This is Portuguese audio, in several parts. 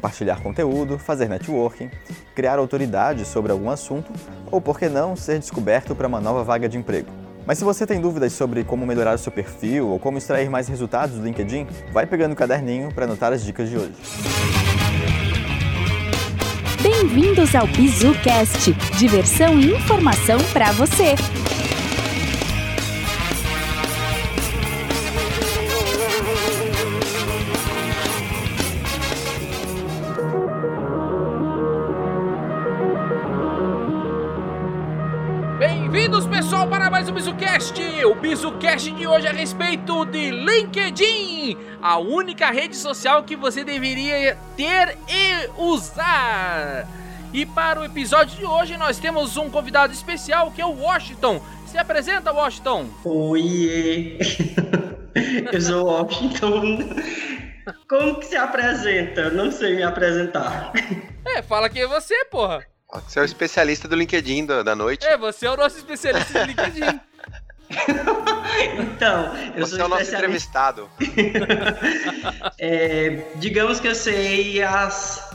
compartilhar conteúdo, fazer networking, criar autoridade sobre algum assunto ou, por que não, ser descoberto para uma nova vaga de emprego. Mas se você tem dúvidas sobre como melhorar o seu perfil ou como extrair mais resultados do LinkedIn, vai pegando o caderninho para anotar as dicas de hoje. Bem-vindos ao BizuCast, diversão e informação para você. BizuCast de hoje é a respeito de LinkedIn, a única rede social que você deveria ter e usar. E para o episódio de hoje, nós temos um convidado especial que é o Washington. Se apresenta, Washington! Oiê! Eu sou o Washington. Como que se apresenta? Eu não sei me apresentar. É, fala que é você, porra! Você é o especialista do LinkedIn da, da noite. É, você é o nosso especialista do LinkedIn. Então, eu Você sou é o nosso entrevistado. É, digamos que eu sei as,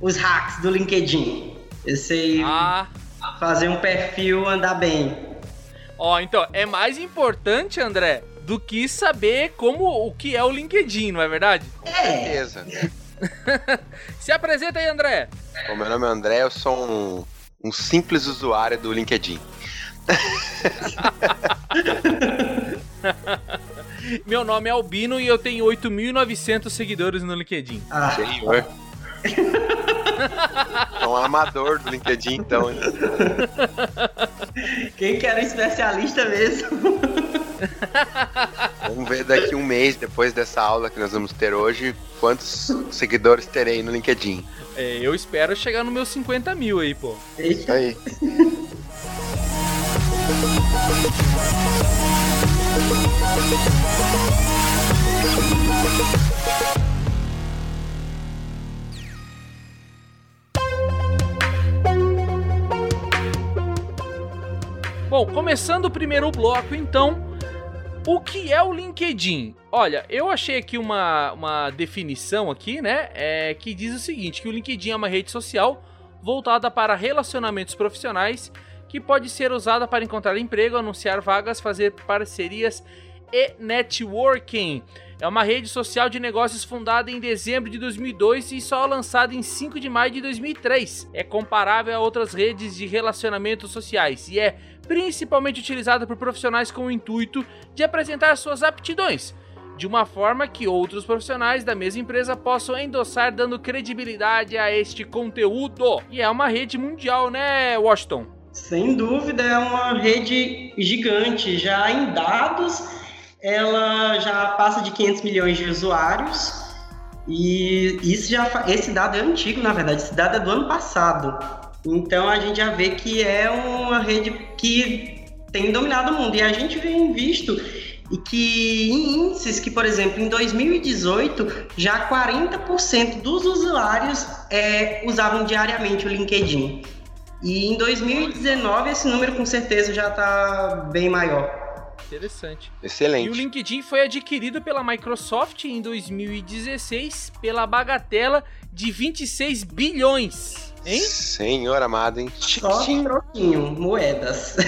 os hacks do LinkedIn. Eu sei Ah, fazer um perfil andar bem. ó, então, é mais importante, André, do que saber como o que é o LinkedIn, não é verdade? É, Beleza. Se apresenta aí, André. Bom, meu nome é André, eu sou um, um simples usuário do LinkedIn. Meu nome é Albino e eu tenho 8.900 seguidores no LinkedIn. ah, Senhor. É um amador do LinkedIn, então. hein? quem que era o especialista mesmo? Vamos ver daqui um mês, depois dessa aula que nós vamos ter hoje, quantos seguidores terei no LinkedIn. É, eu espero chegar nos meus 50 mil aí, pô. Isso aí. Bom, começando o primeiro bloco, então, o que é o LinkedIn? Olha, eu achei aqui uma, uma definição aqui, né, é, que diz o seguinte, que o LinkedIn é uma rede social voltada para relacionamentos profissionais que pode ser usada para encontrar emprego, anunciar vagas, fazer parcerias e networking. É uma rede social de negócios fundada em dezembro de 2002 e só lançada em 5 de maio de 2003. É comparável a outras redes de relacionamentos sociais e é principalmente utilizada por profissionais com o intuito de apresentar suas aptidões, de uma forma que outros profissionais da mesma empresa possam endossar, dando credibilidade a este conteúdo. E é uma rede mundial, né, Washington? Sem dúvida, é uma rede gigante. Já em dados, ela já passa de 500 milhões de usuários. E isso já, esse dado é antigo, na verdade. Esse dado é do ano passado. Então a gente já vê que é uma rede que tem dominado o mundo. E a gente vem visto e que em índices que, por exemplo, em 2018 já 40% dos usuários é, usavam diariamente o LinkedIn. E em 2019 esse número com certeza já está bem maior. Interessante. E o Excelente. LinkedIn foi adquirido pela Microsoft em 2016 pela bagatela de 26 bilhões. Hein? Senhor amado, hein? Só troquinho, moedas.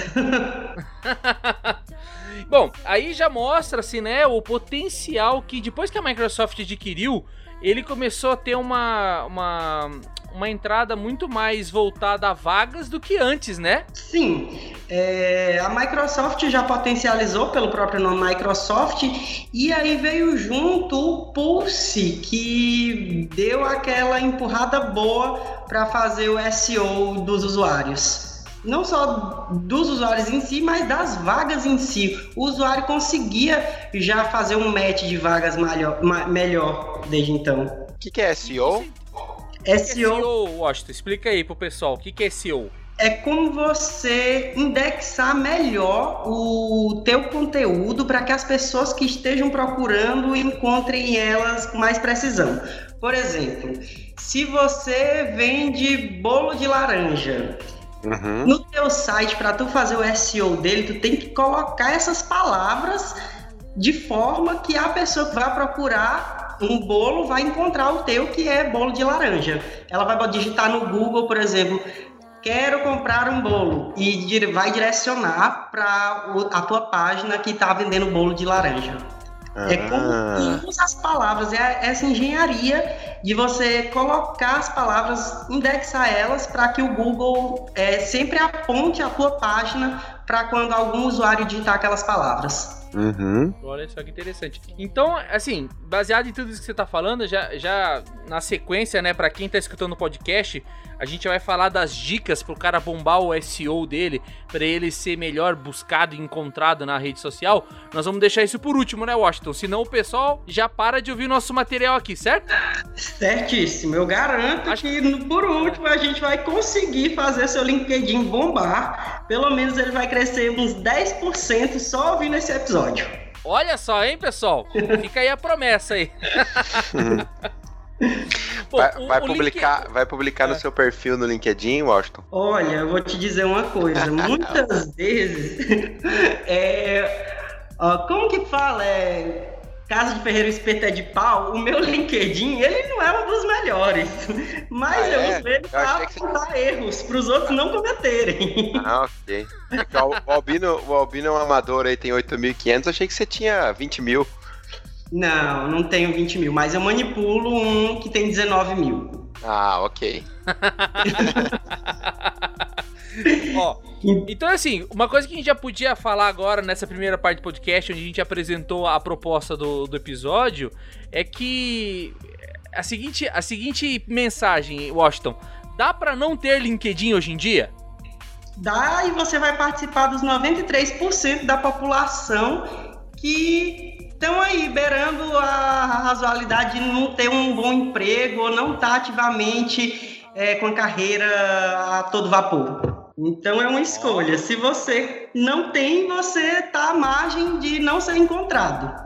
Bom, aí já mostra-se, né, o potencial que depois que a Microsoft adquiriu, ele começou a ter uma, uma, uma entrada muito mais voltada a vagas do que antes, né? Sim, é, a Microsoft já potencializou pelo próprio nome Microsoft e aí veio junto o Pulse que deu aquela empurrada boa para fazer o SEO dos usuários. Não só dos usuários em si, mas das vagas em si. O usuário conseguia já fazer um match de vagas melhor, ma- melhor desde então. O que, que é SEO? O que é SEO SEO, Washington? Explica aí pro pessoal, o que que é SEO? é como você indexar melhor o teu conteúdo para que as pessoas que estejam procurando encontrem elas com mais precisão. Por exemplo, se você vende bolo de laranja, Uhum. no teu site para tu fazer o SEO dele, tu tem que colocar essas palavras de forma que a pessoa que vai procurar um bolo, vai encontrar o teu que é bolo de laranja. Ela vai digitar no Google, por exemplo, quero comprar um bolo e vai direcionar para a tua página que está vendendo bolo de laranja. Ah. É como usa as palavras, é essa engenharia de você colocar as palavras, indexar elas para que o Google é, sempre aponte a tua página para quando algum usuário digitar aquelas palavras. Uhum. Olha só que interessante. Então, assim, baseado em tudo isso que você tá falando, já, já na sequência, né, para quem tá escutando o podcast, a gente vai falar das dicas pro cara bombar o SEO dele, para ele ser melhor buscado e encontrado na rede social. Nós vamos deixar isso por último, né, Washington? Senão o pessoal já para de ouvir nosso material aqui, certo? Certíssimo. Eu garanto Acho... que por último a gente vai conseguir fazer seu LinkedIn bombar. Pelo menos ele vai crescer uns 10% só ouvindo esse episódio. Olha só, hein, pessoal? Fica aí a promessa aí. Pô, vai, o, vai o publicar, link... vai publicar é. no seu perfil no LinkedIn, Washington? Olha, eu vou te dizer uma coisa. Muitas vezes, é, ó, como que fala? É, Casa de Ferreiro Espeto é de pau, o meu LinkedIn, ele não é um dos melhores. Mas ah, eu é? uso ele para apontar você... erros, para os outros não cometerem. Ah, ok. É o, Albino, o Albino é um amador aí, tem 8.500, achei que você tinha 20 mil. Não, não tenho 20 mil, mas eu manipulo um que tem 19 mil. Ah, ok. Ó, então assim, uma coisa que a gente já podia falar agora nessa primeira parte do podcast, onde a gente apresentou a proposta do, do episódio, é que a seguinte, a seguinte mensagem, Washington, dá para não ter LinkedIn hoje em dia? Dá e você vai participar dos 93% da população que estão aí beirando a razoabilidade de não ter um bom emprego ou não estar tá ativamente é, com a carreira a todo vapor. Então é uma escolha. Se você não tem, você está à margem de não ser encontrado.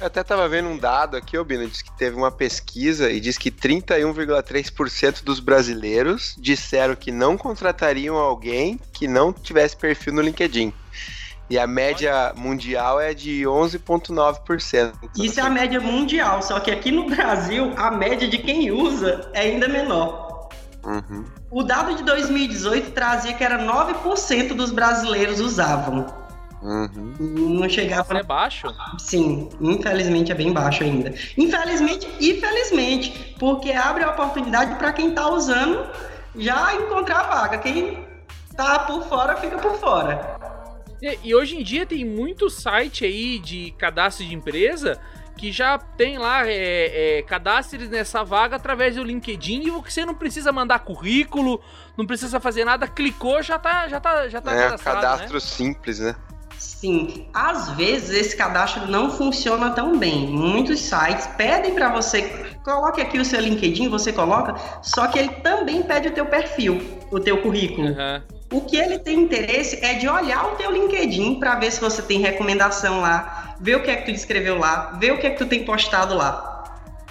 Eu até estava vendo um dado aqui, Obina, diz que teve uma pesquisa e diz que 31,3% dos brasileiros disseram que não contratariam alguém que não tivesse perfil no LinkedIn. E a média mundial é de 11,9%. Isso é a média mundial, só que aqui no Brasil a média de quem usa é ainda menor. Uhum. O dado de 2018 trazia que era 9% dos brasileiros usavam. Uhum. Não chegava. Isso é baixo? Sim, infelizmente é bem baixo ainda. Infelizmente e felizmente, porque abre a oportunidade para quem está usando já encontrar a vaga. Quem está por fora fica por fora. E, e, hoje em dia tem muito site aí de cadastro de empresa que já tem lá é, é, cadastres nessa vaga através do LinkedIn e você não precisa mandar currículo, não precisa fazer nada, clicou, já tá, já tá, já tá é, cadastro né? simples, né? Sim, às vezes esse cadastro não funciona tão bem. Muitos sites pedem para você coloque aqui o seu LinkedIn, você coloca, só que ele também pede o teu perfil, o teu currículo. Uhum. O que ele tem interesse é de olhar o teu LinkedIn para ver se você tem recomendação lá, ver o que é que tu escreveu lá, ver o que é que tu tem postado lá.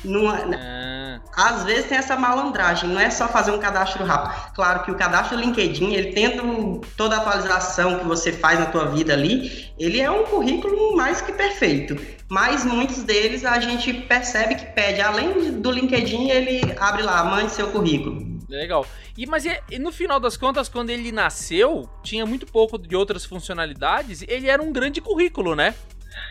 Não, é, né? ah. Às vezes tem essa malandragem, não é só fazer um cadastro rápido. Claro que o cadastro do LinkedIn, ele tendo toda a atualização que você faz na tua vida ali, ele é um currículo mais que perfeito. Mas muitos deles a gente percebe que pede, além do LinkedIn, ele abre lá, mande seu currículo. Legal. E mas e no final das contas, quando ele nasceu, tinha muito pouco de outras funcionalidades. Ele era um grande currículo, né?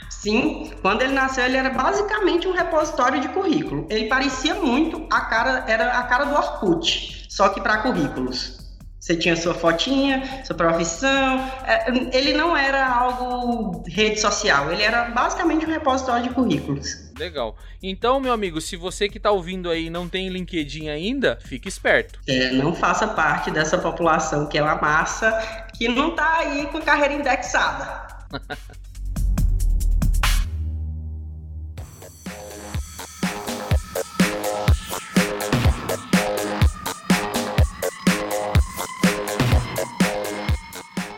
Sim, quando ele nasceu, ele era basicamente um repositório de currículo. Ele parecia muito a cara, era a cara do Orkut, só que para currículos. Você tinha sua fotinha, sua profissão. É, ele não era algo rede social, ele era basicamente um repositório de currículos. Legal. Então, meu amigo, se você que está ouvindo aí não tem LinkedIn ainda, fique esperto. É, não faça parte dessa população que é uma massa que não está aí com carreira indexada.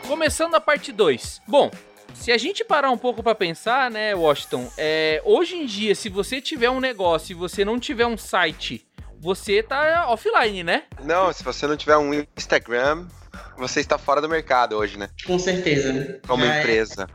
Começando a parte 2. Bom, se a gente parar um pouco para pensar, né, Washington, é, hoje em dia, se você tiver um negócio e você não tiver um site, você tá offline, né? Não, se você não tiver um Instagram, você está fora do mercado hoje, né? Com certeza. Como é. empresa.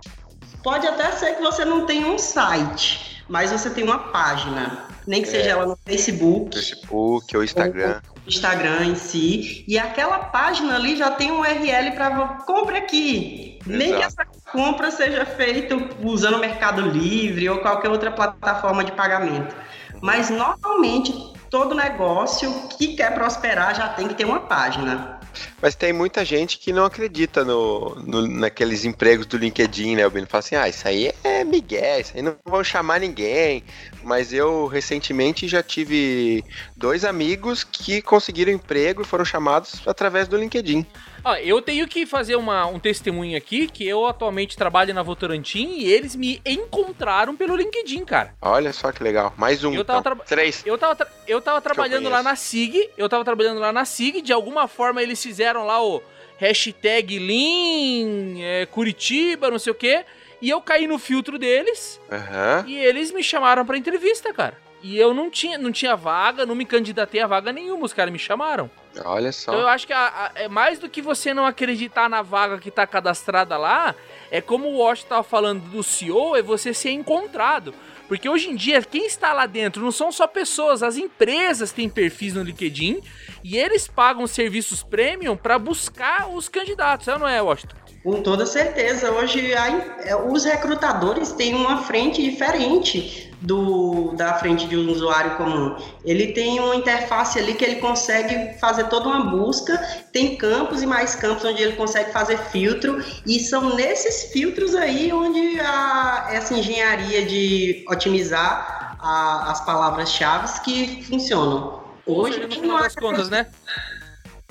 Pode até ser que você não tenha um site, mas você tem uma página, nem que é. seja ela no Facebook, Facebook ou Instagram. Ou Instagram em si, e aquela página ali já tem um URL para compra aqui. Exato. Nem que essa compra seja feita usando o Mercado Livre ou qualquer outra plataforma de pagamento. Mas normalmente todo negócio que quer prosperar já tem que ter uma página. Mas tem muita gente que não acredita no, no naqueles empregos do LinkedIn, né? O Bino fala assim: ah, isso aí é migué, isso aí não vão chamar ninguém. Mas eu recentemente já tive dois amigos que conseguiram emprego e foram chamados através do LinkedIn. Ó, eu tenho que fazer uma, um testemunho aqui, que eu atualmente trabalho na Votorantim e eles me encontraram pelo LinkedIn, cara. Olha só que legal. Mais um. Eu tava então. Três. Eu tava, eu tava trabalhando eu lá na SIG, eu tava trabalhando lá na SIG, de alguma forma eles fizeram lá o hashtag Lean, é, Curitiba, não sei o quê, e eu caí no filtro deles uhum. e eles me chamaram pra entrevista, cara. E eu não tinha, não tinha vaga, não me candidatei a vaga nenhuma, os caras me chamaram. Olha só. Então eu acho que a, a, é mais do que você não acreditar na vaga que tá cadastrada lá, é como o Wash tava falando do CEO, é você ser encontrado. Porque hoje em dia, quem está lá dentro não são só pessoas, as empresas têm perfis no LinkedIn e eles pagam serviços premium para buscar os candidatos, é ou não é, Washington? Com toda certeza. Hoje a, é, os recrutadores têm uma frente diferente do, da frente de um usuário comum. Ele tem uma interface ali que ele consegue fazer toda uma busca, tem campos e mais campos onde ele consegue fazer filtro, e são nesses filtros aí onde a, essa engenharia de otimizar a, as palavras-chave que funcionam. Hoje, no final das contas, né?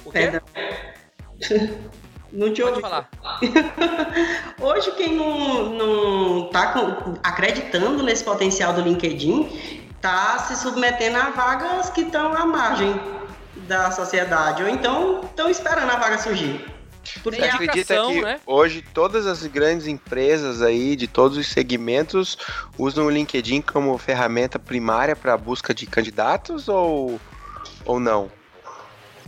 O quê? Não te Pode falar. Hoje, quem não, está acreditando nesse potencial do LinkedIn está se submetendo a vagas que estão à margem da sociedade, ou então estão esperando a vaga surgir. Porque Você acredita que né? hoje todas as grandes empresas aí de todos os segmentos usam o LinkedIn como ferramenta primária para a busca de candidatos ou, ou não?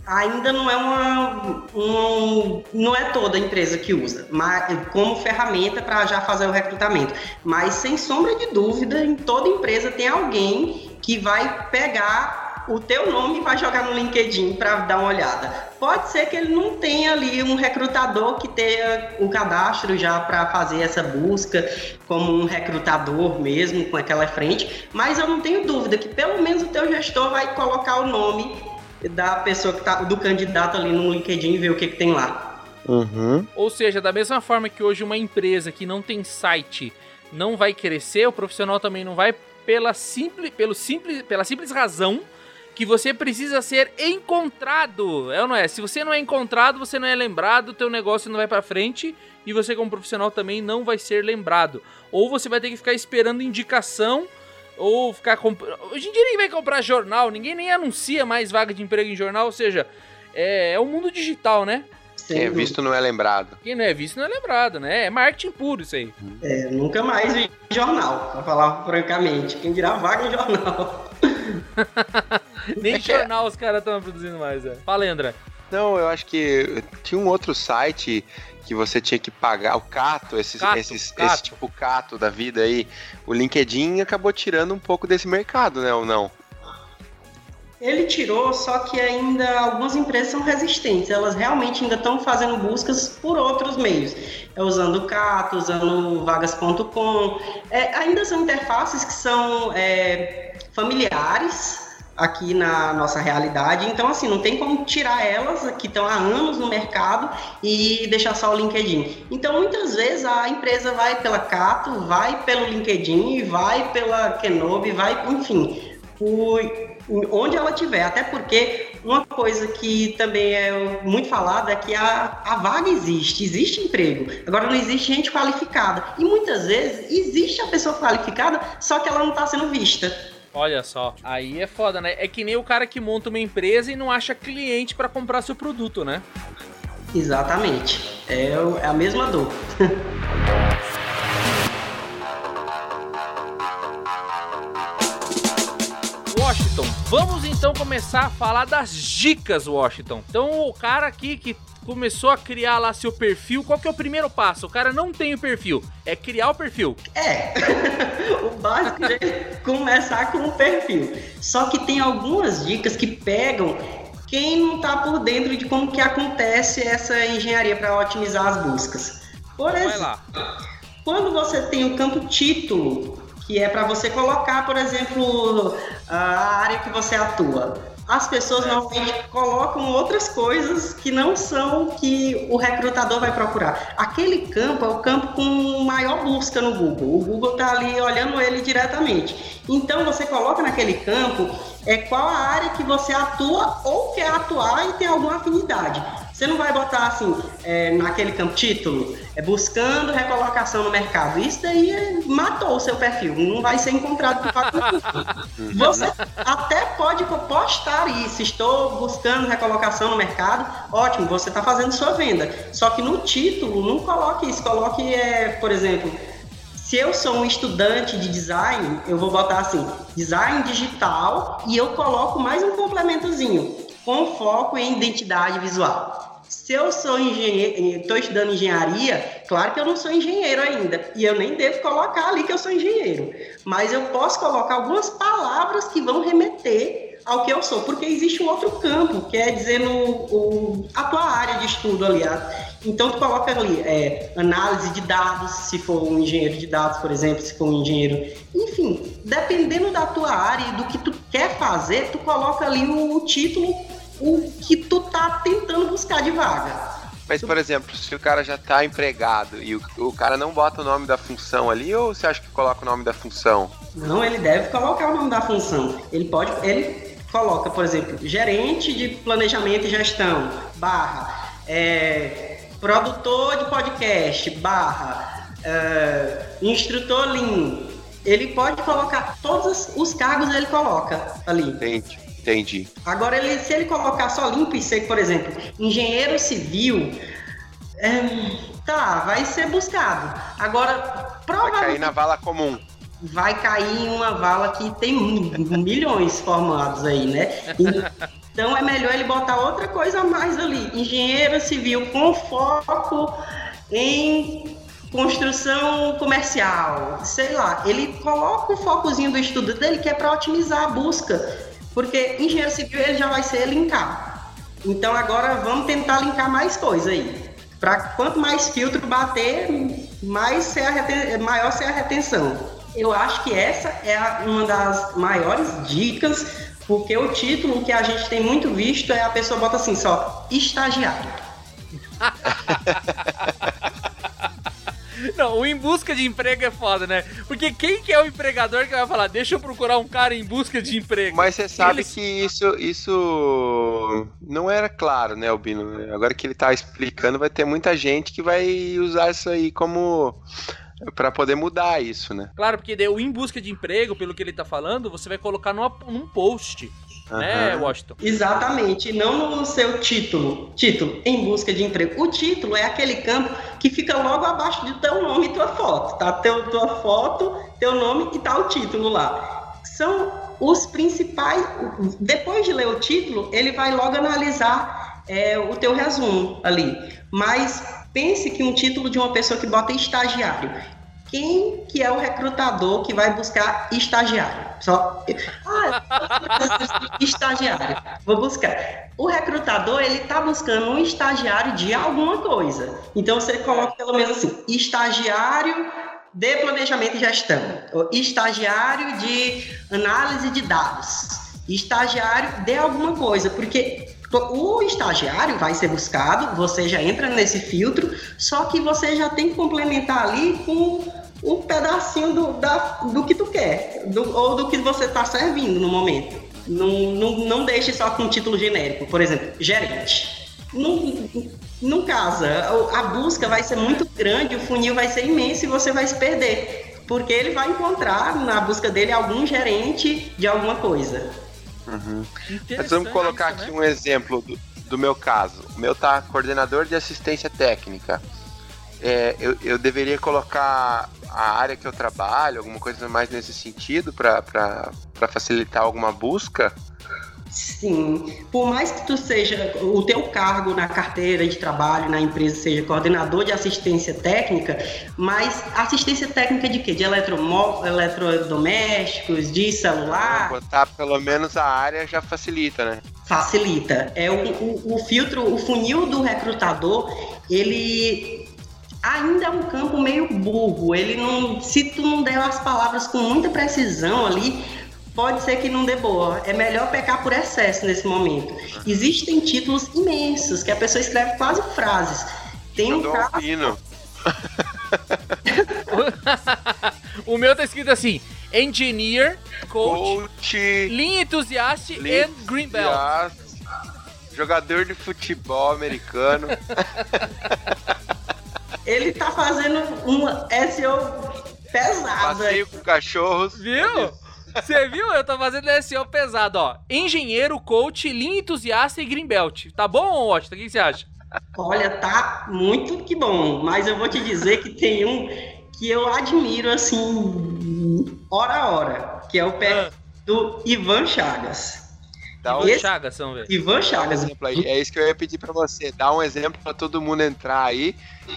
Ainda não é uma, um, não é toda empresa que usa, mas como ferramenta para já fazer o recrutamento. Mas sem sombra de dúvida, em toda empresa tem alguém que vai pegar o teu nome e vai jogar no LinkedIn para dar uma olhada. Pode ser que ele não tenha ali um recrutador que tenha o cadastro já para fazer essa busca, como um recrutador mesmo, com aquela frente, mas eu não tenho dúvida que pelo menos o teu gestor vai colocar o nome da pessoa que tá, do candidato ali no LinkedIn e ver o que, que tem lá. Uhum. Ou seja, da mesma forma que hoje uma empresa que não tem site não vai crescer, o profissional também não vai pela simples, pelo simples, pela simples razão que você precisa ser encontrado, é ou não é? Se você não é encontrado, você não é lembrado, teu negócio não vai para frente e você como profissional também não vai ser lembrado. Ou você vai ter que ficar esperando indicação ou ficar comprando. Hoje em dia ninguém vai comprar jornal, ninguém nem anuncia mais vaga de emprego em jornal, ou seja, é, é o mundo digital, né? Quem é visto não é lembrado. Quem não é visto não é lembrado, né? É marketing puro isso aí. É, nunca mais vi jornal, pra falar francamente. Quem dirá vaga em jornal. Nem jornal os caras estão produzindo mais, é. Fala aí, André. Não, eu acho que tinha um outro site que você tinha que pagar o cato, esses, cato, esses, cato. esse tipo cato da vida aí. O LinkedIn acabou tirando um pouco desse mercado, né? Ou não? Ele tirou, só que ainda algumas empresas são resistentes. Elas realmente ainda estão fazendo buscas por outros meios. É usando o Cato, usando vagas.com. É, ainda são interfaces que são é, familiares aqui na nossa realidade. Então, assim, não tem como tirar elas que estão há anos no mercado e deixar só o LinkedIn. Então, muitas vezes a empresa vai pela Cato, vai pelo LinkedIn, vai pela Kenobi, vai, enfim, por onde ela tiver. Até porque uma coisa que também é muito falada é que a, a vaga existe, existe emprego. Agora não existe gente qualificada. E muitas vezes existe a pessoa qualificada, só que ela não está sendo vista. Olha só, aí é foda, né? É que nem o cara que monta uma empresa e não acha cliente para comprar seu produto, né? Exatamente. É, é a mesma dor. Washington Washington. Vamos então começar a falar das dicas, Washington. Então, o cara aqui que começou a criar lá seu perfil, qual que é o primeiro passo? O cara não tem o perfil, é criar o perfil. É, o básico é começar com o perfil. Só que tem algumas dicas que pegam quem não está por dentro de como que acontece essa engenharia para otimizar as buscas. Por exemplo, quando você tem o campo título, que é para você colocar, por exemplo, a área que você atua as pessoas normalmente colocam outras coisas que não são que o recrutador vai procurar. Aquele campo é o campo com maior busca no Google. O Google está ali olhando ele diretamente. Então você coloca naquele campo é qual a área que você atua ou quer atuar e tem alguma afinidade. Você não vai botar assim, é, naquele campo título, é buscando recolocação no mercado. Isso daí é, matou o seu perfil, não vai ser encontrado por Você até pode postar isso, estou buscando recolocação no mercado, ótimo, você está fazendo sua venda. Só que no título, não coloque isso, coloque, é, por exemplo, se eu sou um estudante de design, eu vou botar assim, design digital, e eu coloco mais um complementozinho, com foco em identidade visual. Se eu sou engenheiro, estou estudando engenharia, claro que eu não sou engenheiro ainda, e eu nem devo colocar ali que eu sou engenheiro, mas eu posso colocar algumas palavras que vão remeter ao que eu sou, porque existe um outro campo, que é dizer no, o, a tua área de estudo, aliás. Então, tu coloca ali é, análise de dados, se for um engenheiro de dados, por exemplo, se for um engenheiro. Enfim, dependendo da tua área e do que tu quer fazer, tu coloca ali o, o título o que tu tá tentando buscar de vaga. Mas, por exemplo, se o cara já tá empregado e o, o, cara não bota o nome da função ali, ou você acha que coloca o nome da função? Não, ele deve colocar o nome da função. Ele pode. Ele coloca, por exemplo, gerente de planejamento e gestão, barra, é, produtor de podcast, barra, é, instrutor Lean. Ele pode colocar todos os cargos ele coloca ali. Entendi. Entendi. Agora, ele, se ele colocar só limpo e seco, por exemplo, engenheiro civil, é, tá, vai ser buscado. Agora, provavelmente. Vai cair na vala comum. Vai cair em uma vala que tem milhões formados aí, né? Então é melhor ele botar outra coisa a mais ali. Engenheiro civil com foco em construção comercial, sei lá. Ele coloca o focozinho do estudo dele que é para otimizar a busca. Porque engenheiro civil ele já vai ser linkado. Então agora vamos tentar linkar mais coisa aí. Para quanto mais filtro bater, mais ser reten... maior ser a retenção. Eu acho que essa é uma das maiores dicas, porque o título que a gente tem muito visto é a pessoa bota assim só estagiário. Não, o em busca de emprego é foda, né? Porque quem que é o empregador que vai falar, deixa eu procurar um cara em busca de emprego? Mas você sabe Eles... que isso, isso não era claro, né, Albino? Agora que ele tá explicando, vai ter muita gente que vai usar isso aí como para poder mudar isso, né? Claro, porque o em busca de emprego, pelo que ele tá falando, você vai colocar numa, num post uhum. né, Washington? Exatamente, não no seu título. Título, em busca de emprego. O título é aquele campo que fica logo abaixo de teu nome e tua foto, tá? Teu, tua foto, teu nome e tá o título lá. São os principais. Depois de ler o título, ele vai logo analisar é, o teu resumo ali. Mas pense que um título de uma pessoa que bota estagiário quem que é o recrutador que vai buscar estagiário? Só ah, estagiário. Vou buscar. O recrutador ele está buscando um estagiário de alguma coisa. Então você coloca pelo menos assim, estagiário de planejamento e gestão, estagiário de análise de dados, estagiário de alguma coisa, porque o estagiário vai ser buscado, você já entra nesse filtro, só que você já tem que complementar ali com um pedacinho do, da, do que tu quer, do, ou do que você está servindo no momento. Não, não, não deixe só com um título genérico, por exemplo, gerente. Não, não casa, a busca vai ser muito grande, o funil vai ser imenso e você vai se perder. Porque ele vai encontrar na busca dele algum gerente de alguma coisa. Uhum. Mas vamos colocar aqui né? um exemplo do, do meu caso. O meu tá coordenador de assistência técnica. é, eu, eu deveria colocar a área que eu trabalho, alguma coisa mais nesse sentido, para facilitar alguma busca? Sim, por mais que tu seja o teu cargo na carteira de trabalho na empresa seja coordenador de assistência técnica, mas assistência técnica de quê? De eletrodomésticos, de celular? Botar pelo menos a área já facilita, né? Facilita. É o, o, o filtro, o funil do recrutador, ele ainda é um campo meio burro. Ele não, se tu não der as palavras com muita precisão ali, pode ser que não dê boa. É melhor pecar por excesso nesse momento. Existem títulos imensos que a pessoa escreve quase frases. Tem um caso... o meu tá escrito assim: Engineer, Coach, coach Lean Enthusiast e Green Belt. Jogador de futebol americano. Ele tá fazendo um SEO pesado. Passeio com cachorros. Viu? Você viu? Eu tô fazendo SEO pesado, ó. Engenheiro, coach, lean entusiasta e greenbelt. Tá bom, Washington? O que você acha? Olha, tá muito que bom. Mas eu vou te dizer que tem um que eu admiro, assim, hora a hora. Que é o pé ah. do Ivan Chagas. Dá um Esse... Chagas, vamos ver. Ivan Chagas. Um é isso que eu ia pedir para você. Dá um exemplo para todo mundo entrar aí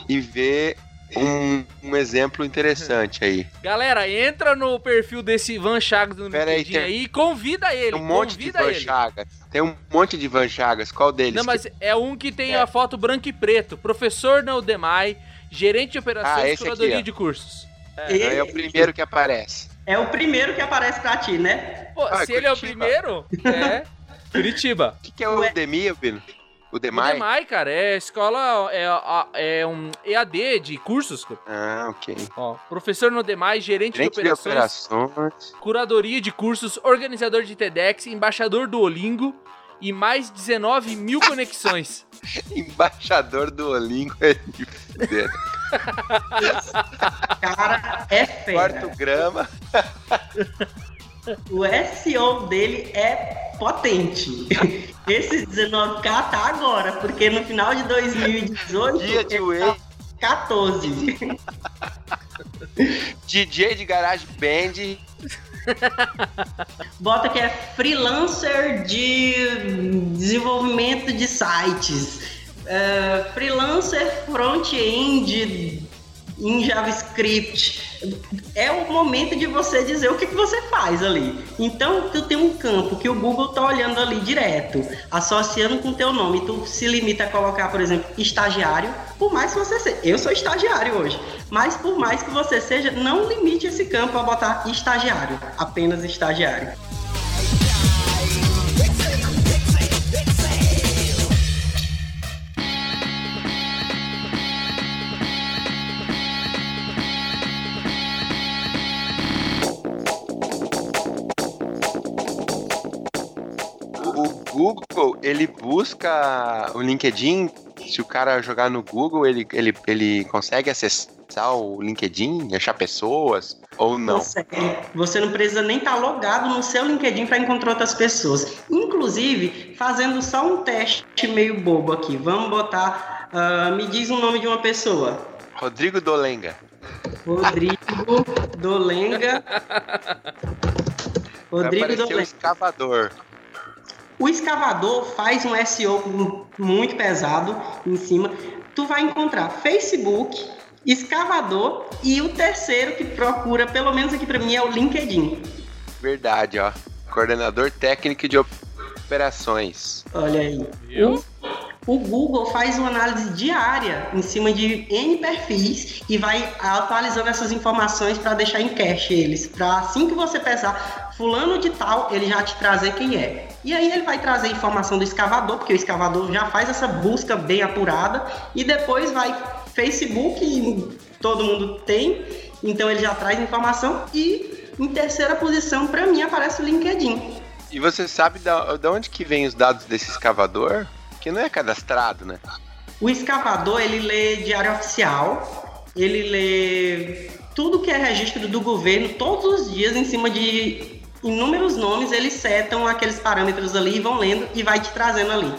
e ver um, um, exemplo interessante aí. Galera, entra no perfil desse Ivan Chagas no Pera LinkedIn aí, tem... e convida ele. Tem um monte de Ivan ele. Chagas. Tem um monte de Ivan Chagas. Qual deles? Não, mas é um que tem é. a foto branco e preto. Professor na Udemy, gerente de operações e curadoria aqui, de cursos. É. é o primeiro que aparece. É o primeiro que aparece pra ti, né? Pô, ah, se Curitiba. ele é o primeiro, é Curitiba. O que, que é o Udemy, Bino? O Demai? O Demai, cara, é escola, é, é um EAD de cursos. Ah, ok. Ó, professor no Demai, gerente, gerente de, operações, de operações, curadoria de cursos, organizador de TEDx, embaixador do Olingo e mais 19 mil conexões. embaixador do Olingo é de fuder. cara é fera. Quarto grama. o SEO dele é potente. Esse 19k tá agora, porque no final de 2018 Dia de tá 14. DJ de Garage Band. Bota que é freelancer de desenvolvimento de sites. Uh, freelancer front-end em JavaScript. É o momento de você dizer o que, que você faz ali. Então, tu tem um campo que o Google tá olhando ali direto, associando com o teu nome. Tu se limita a colocar, por exemplo, estagiário, por mais que você seja. Eu sou estagiário hoje, mas por mais que você seja, não limite esse campo a botar estagiário, apenas estagiário. Google, ele busca o LinkedIn. Se o cara jogar no Google, ele, ele, ele consegue acessar o LinkedIn, achar pessoas ou não? Consegue. Você não precisa nem estar tá logado no seu LinkedIn para encontrar outras pessoas. Inclusive, fazendo só um teste meio bobo aqui. Vamos botar. Uh, me diz o nome de uma pessoa. Rodrigo Dolenga. Rodrigo Dolenga. Rodrigo Dolenga. escavador. O escavador faz um SEO muito pesado em cima. Tu vai encontrar Facebook, escavador e o terceiro que procura, pelo menos aqui para mim, é o LinkedIn. Verdade, ó. Coordenador técnico de operações. Olha aí. Viu? O Google faz uma análise diária em cima de N perfis e vai atualizando essas informações para deixar em cache eles. Para assim que você pesar fulano de tal, ele já te trazer quem é. E aí ele vai trazer informação do escavador, porque o escavador já faz essa busca bem apurada e depois vai Facebook, todo mundo tem, então ele já traz informação e em terceira posição para mim aparece o LinkedIn. E você sabe da, da onde que vem os dados desse escavador? que não é cadastrado, né? O escavador, ele lê diário oficial, ele lê tudo que é registro do governo todos os dias em cima de inúmeros nomes, eles setam aqueles parâmetros ali e vão lendo e vai te trazendo ali.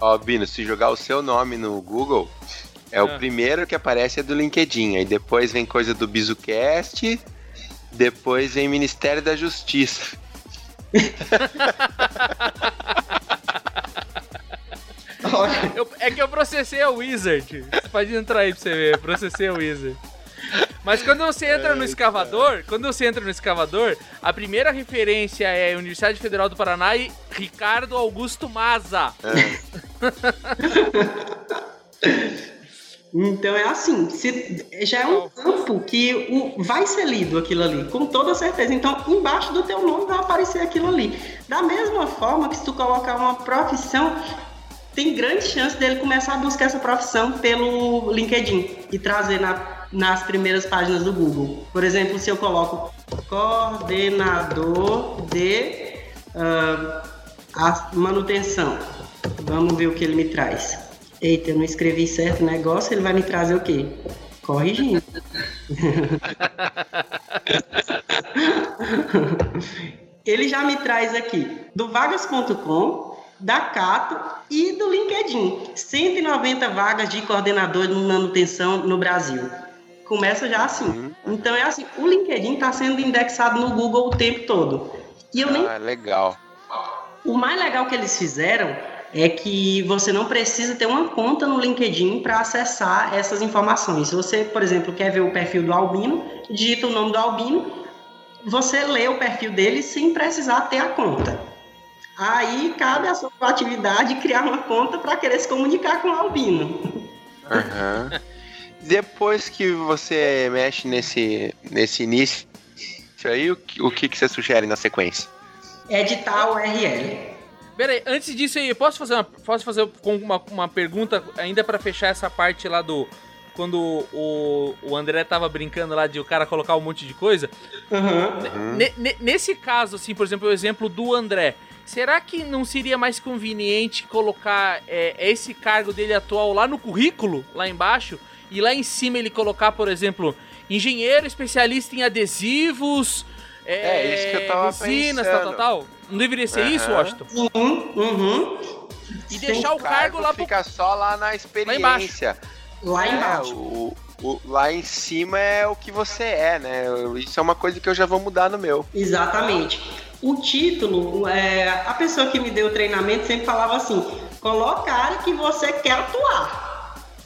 Ó, Bino, se jogar o seu nome no Google, É o primeiro que aparece é do LinkedIn. Aí depois vem coisa do BizuCast. Depois vem Ministério da Justiça. Eu- é que eu processei a Wizard. Você pode entrar aí pra você ver. Eu processei a Wizard. Mas quando você entra no escavador, quando você entra no escavador, a primeira referência é Universidade Federal do Paraná e Ricardo Augusto Maza. Então é assim, se- já é um campo que o- vai ser lido aquilo ali, com toda certeza. Então, embaixo do teu nome vai aparecer aquilo ali. Da mesma forma que se tu colocar uma profissão, tem grande chance dele começar a buscar essa profissão pelo LinkedIn e trazer na- nas primeiras páginas do Google. Por exemplo, se eu coloco coordenador de a manutenção. Vamos ver o que ele me traz. Eita, eu não escrevi certo o negócio, ele vai me trazer o quê? Corrigindo. ele já me traz aqui do vagas.com, da Cato e do LinkedIn. 190 vagas de coordenador de manutenção no Brasil. Começa já assim. Então é assim, o LinkedIn está sendo indexado no Google o tempo todo. E eu nem Ah, legal. o mais legal que eles fizeram é que você não precisa ter uma conta no LinkedIn para acessar essas informações. Se você, por exemplo, quer ver o perfil do Albino, digita o nome do Albino, você lê o perfil dele sem precisar ter a conta. Aí cabe a sua atividade criar uma conta para querer se comunicar com o Albino. Aham. Depois que você mexe nesse, nesse início aí, o, que- o que, que você sugere na sequência? Editar a URL. Pera aí, antes disso aí, posso fazer uma, posso fazer uma, uma pergunta ainda pra fechar essa parte lá do. Quando o, o André tava brincando lá de o cara colocar um monte de coisa. Uhum. Ne- ne- nesse caso, assim, por exemplo, o exemplo do André. Será que não seria mais conveniente colocar é, esse cargo dele atual lá no currículo, lá embaixo, e lá em cima ele colocar, por exemplo, engenheiro especialista em adesivos, é, É, isso que eu tava resinas, tal, tal, tal? Não deveria ser isso, Aham. Washington? Uhum, uhum. E deixar o cargo lá pro... fica só lá na experiência. embaixo. Lá É, embaixo. o- o- lá em cima é o que você é, né? Isso é uma coisa que eu já vou mudar no meu. Exatamente. O título, é, a pessoa que me deu o treinamento sempre falava assim: coloca a área que você quer atuar.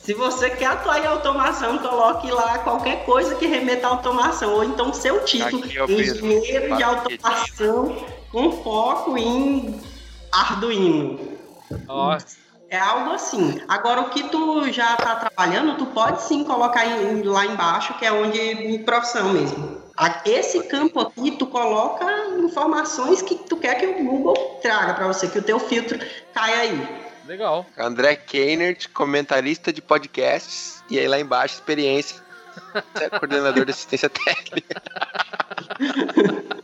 Se você quer atuar em automação, coloque lá qualquer coisa que remeta à automação. Ou então seu título, Aqui, engenheiro de automação com foco em Arduino. Ó, É algo assim. Agora, o que tu já tá trabalhando, tu pode sim colocar em- lá embaixo, que é onde em profissão mesmo. Esse campo aqui, tu coloca informações que tu quer que o Google traga para você, que o teu filtro caia aí. Legal. André Keinert, comentarista de podcasts. E aí lá embaixo, experiência. Você é coordenador de assistência técnica.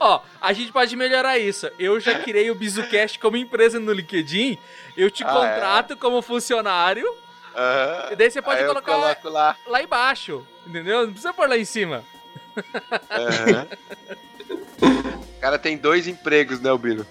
Ó, a gente pode melhorar isso. Eu já criei o BizuCast como empresa no LinkedIn. Eu te Ah, contrato como funcionário. Aham. E daí você pode Aí colocar coloco lá. lá embaixo. Entendeu? Não precisa pôr lá em cima. Aham. O cara tem dois empregos, né, Albino?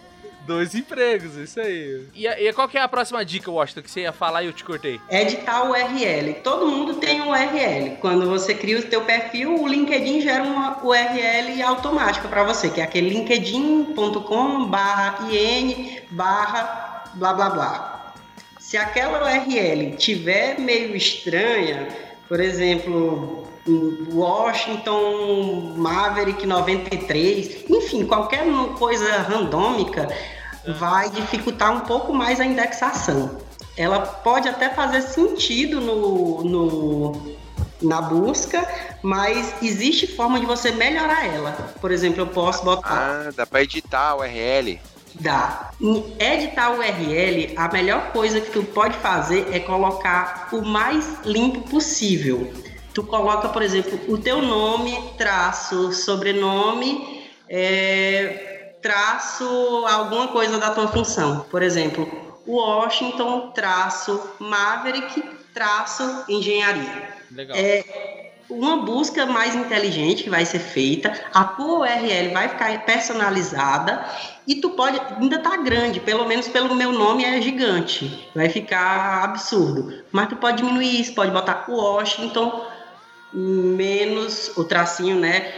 Dois empregos, isso aí. E, e qual que é a próxima dica, Washington, que você ia falar e eu te cortei? Editar o URL. Todo mundo tem um URL. Quando você cria o teu perfil, o LinkedIn gera uma URL automática para você, que é aquele linkedin.com barra in barra blá blá blá. Se aquela URL tiver meio estranha, por exemplo, Washington Maverick 93, enfim, qualquer coisa randômica vai dificultar um pouco mais a indexação. Ela pode até fazer sentido no, no- na busca, mas existe forma de você melhorar ela. Por exemplo, eu posso botar Ah, dá pra editar a URL. Dá. Em editar o URL, a melhor coisa que tu pode fazer é colocar o mais limpo possível. Tu coloca, por exemplo, o teu nome, traço, sobrenome, é, traço alguma coisa da tua função. Por exemplo, Washington, traço, Maverick, traço, engenharia. Legal. É, uma busca mais inteligente que vai ser feita, a tua URL vai ficar personalizada e tu pode, ainda tá grande, pelo menos pelo meu nome é gigante, vai ficar absurdo. Mas tu pode diminuir isso, pode botar Washington menos o tracinho, né?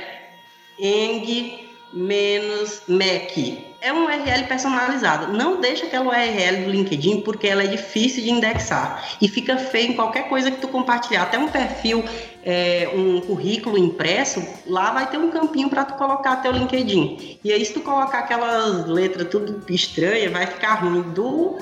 Eng menos Mac. É uma URL personalizada. Não deixa aquela URL do LinkedIn porque ela é difícil de indexar e fica feio em qualquer coisa que tu compartilhar. Até um perfil, é, um currículo impresso, lá vai ter um campinho para tu colocar teu LinkedIn. E aí se tu colocar aquelas letras tudo estranha, vai ficar ruim do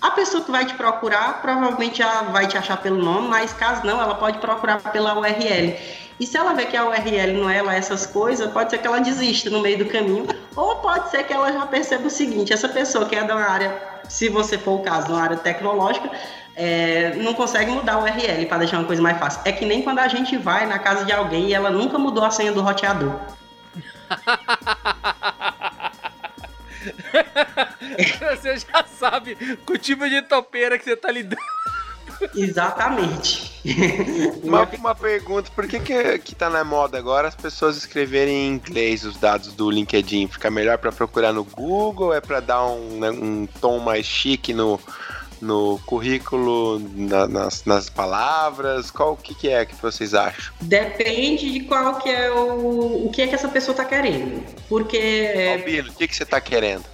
a pessoa que vai te procurar provavelmente já vai te achar pelo nome, mas caso não, ela pode procurar pela URL. E se ela vê que a URL não é lá essas coisas, pode ser que ela desista no meio do caminho, ou pode ser que ela já perceba o seguinte: essa pessoa que é da área, se você for o caso, na área tecnológica, é, não consegue mudar o URL para deixar uma coisa mais fácil. É que nem quando a gente vai na casa de alguém e ela nunca mudou a senha do roteador. você já sabe com o tipo de topeira que você tá lidando. Exatamente. uma, uma pergunta, por que, que que tá na moda agora as pessoas escreverem em inglês os dados do LinkedIn? Fica melhor para procurar no Google? É para dar um, né, um tom mais chique no, no currículo, na, nas, nas palavras? Qual que, que é que vocês acham? Depende de qual que é o, o que é que essa pessoa tá querendo. Porque... Albino, o que, que você tá querendo?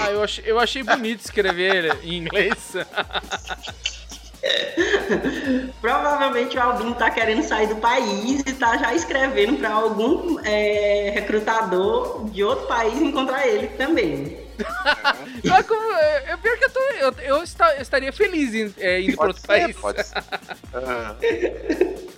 Ah, eu achei, eu achei bonito escrever em inglês. Provavelmente o Albino tá querendo sair do país e tá já escrevendo para algum é, recrutador de outro país encontrar ele também. Mas como, é, é pior que eu, tô, eu, eu, está, eu estaria feliz em, é, indo para outro ser, país. Pode ser.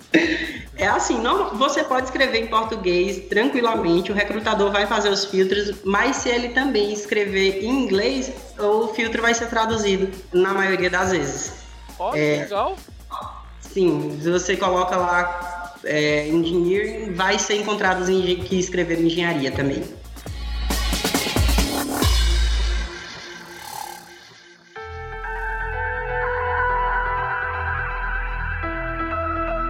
É assim, não, você pode escrever em português tranquilamente, o recrutador vai fazer os filtros, mas se ele também escrever em inglês, o filtro vai ser traduzido na maioria das vezes. Oh, é, legal. Sim, se você coloca lá é, engineering, vai ser encontrado os que escreveram engenharia também.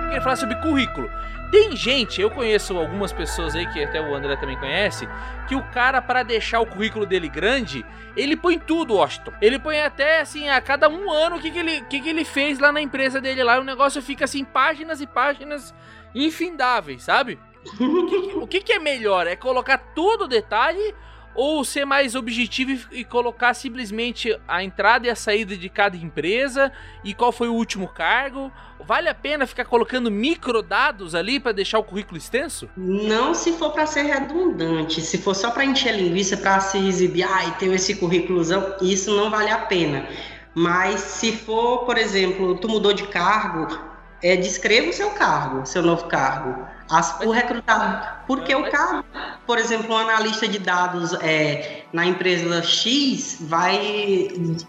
Queria falar sobre currículo. Tem gente, eu conheço algumas pessoas aí, que até o André também conhece, que o cara, para deixar o currículo dele grande, ele põe tudo, Washington. Ele põe até, assim, a cada um ano o que, que, ele, que, que ele fez lá na empresa dele lá, o negócio fica, assim, páginas e páginas infindáveis, sabe? O que, o que, que é melhor? É colocar todo o detalhe ou ser mais objetivo e colocar simplesmente a entrada e a saída de cada empresa e qual foi o último cargo? Vale a pena ficar colocando microdados ali para deixar o currículo extenso? Não, se for para ser redundante, se for só para encher linguiça, para se exibir, ai, ah, tenho esse currículozão, isso não vale a pena. Mas se for, por exemplo, tu mudou de cargo, é, descreva o seu cargo, seu novo cargo. As, o recrutado. Porque o cargo, por exemplo, um analista de dados é, na empresa X vai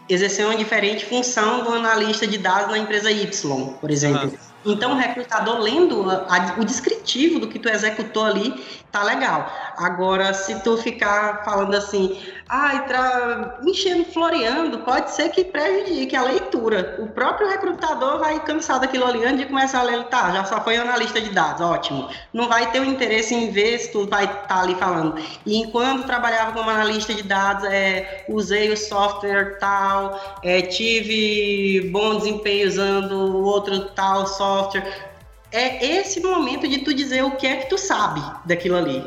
exercer uma diferente função do analista de dados na empresa Y, por exemplo. Ah. Então, o recrutador lendo a, a, o descritivo do que tu executou ali, tá legal. Agora, se tu ficar falando assim, ai, tra... enchendo, floreando, pode ser que prejudique a leitura. O próprio recrutador vai cansar daquilo ali antes de começar a ler, tá, já só foi analista de dados, ótimo. Não vai ter o interesse em ver se tu vai estar tá ali falando. E enquanto trabalhava como analista de dados, é, usei o software tal, é, tive bom desempenho usando outro tal software. É esse momento de tu dizer o que é que tu sabe daquilo ali.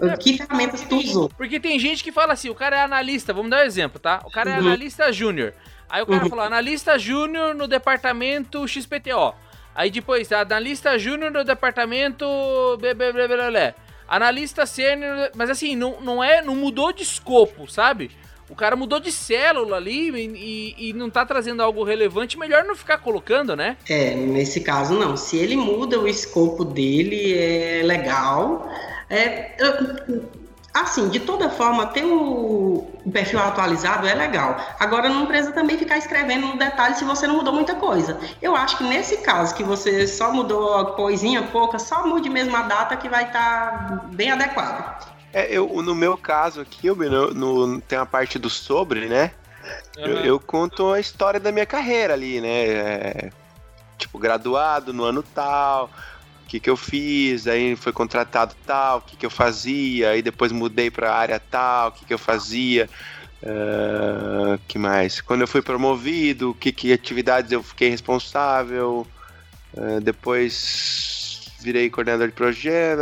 É, que ferramentas tu usou. Porque tem gente que fala assim, o cara é analista, vamos dar um exemplo, tá? O cara é uhum. analista júnior. Aí o cara uhum. falou, analista júnior no departamento XPTO. Aí depois, analista júnior no departamento... Analista sênior... Mas assim, não, não é... Não mudou de escopo, sabe? O cara mudou de célula ali e, e, não tá trazendo algo relevante, melhor não ficar colocando, né? É, nesse caso não. Se ele muda o escopo dele, é legal. É, assim, de toda forma, ter o, perfil atualizado é legal. Agora, não precisa também ficar escrevendo no detalhe se você não mudou muita coisa. Eu acho que nesse caso, que você só mudou a coisinha pouca, só mude mesmo a data que vai estar tá bem adequado. É, eu, no meu caso aqui, eu, no, no, tem a parte do sobre, né? Uhum. Eu, eu, conto a história da minha carreira ali, né? É, tipo, graduado no ano tal, o que, que eu fiz, aí foi contratado tal, o que, que eu fazia, aí depois mudei para a área tal, o que, que eu fazia. Uh, que mais? Quando eu fui promovido, que, que atividades eu fiquei responsável. Uh, depois virei coordenador de projeto.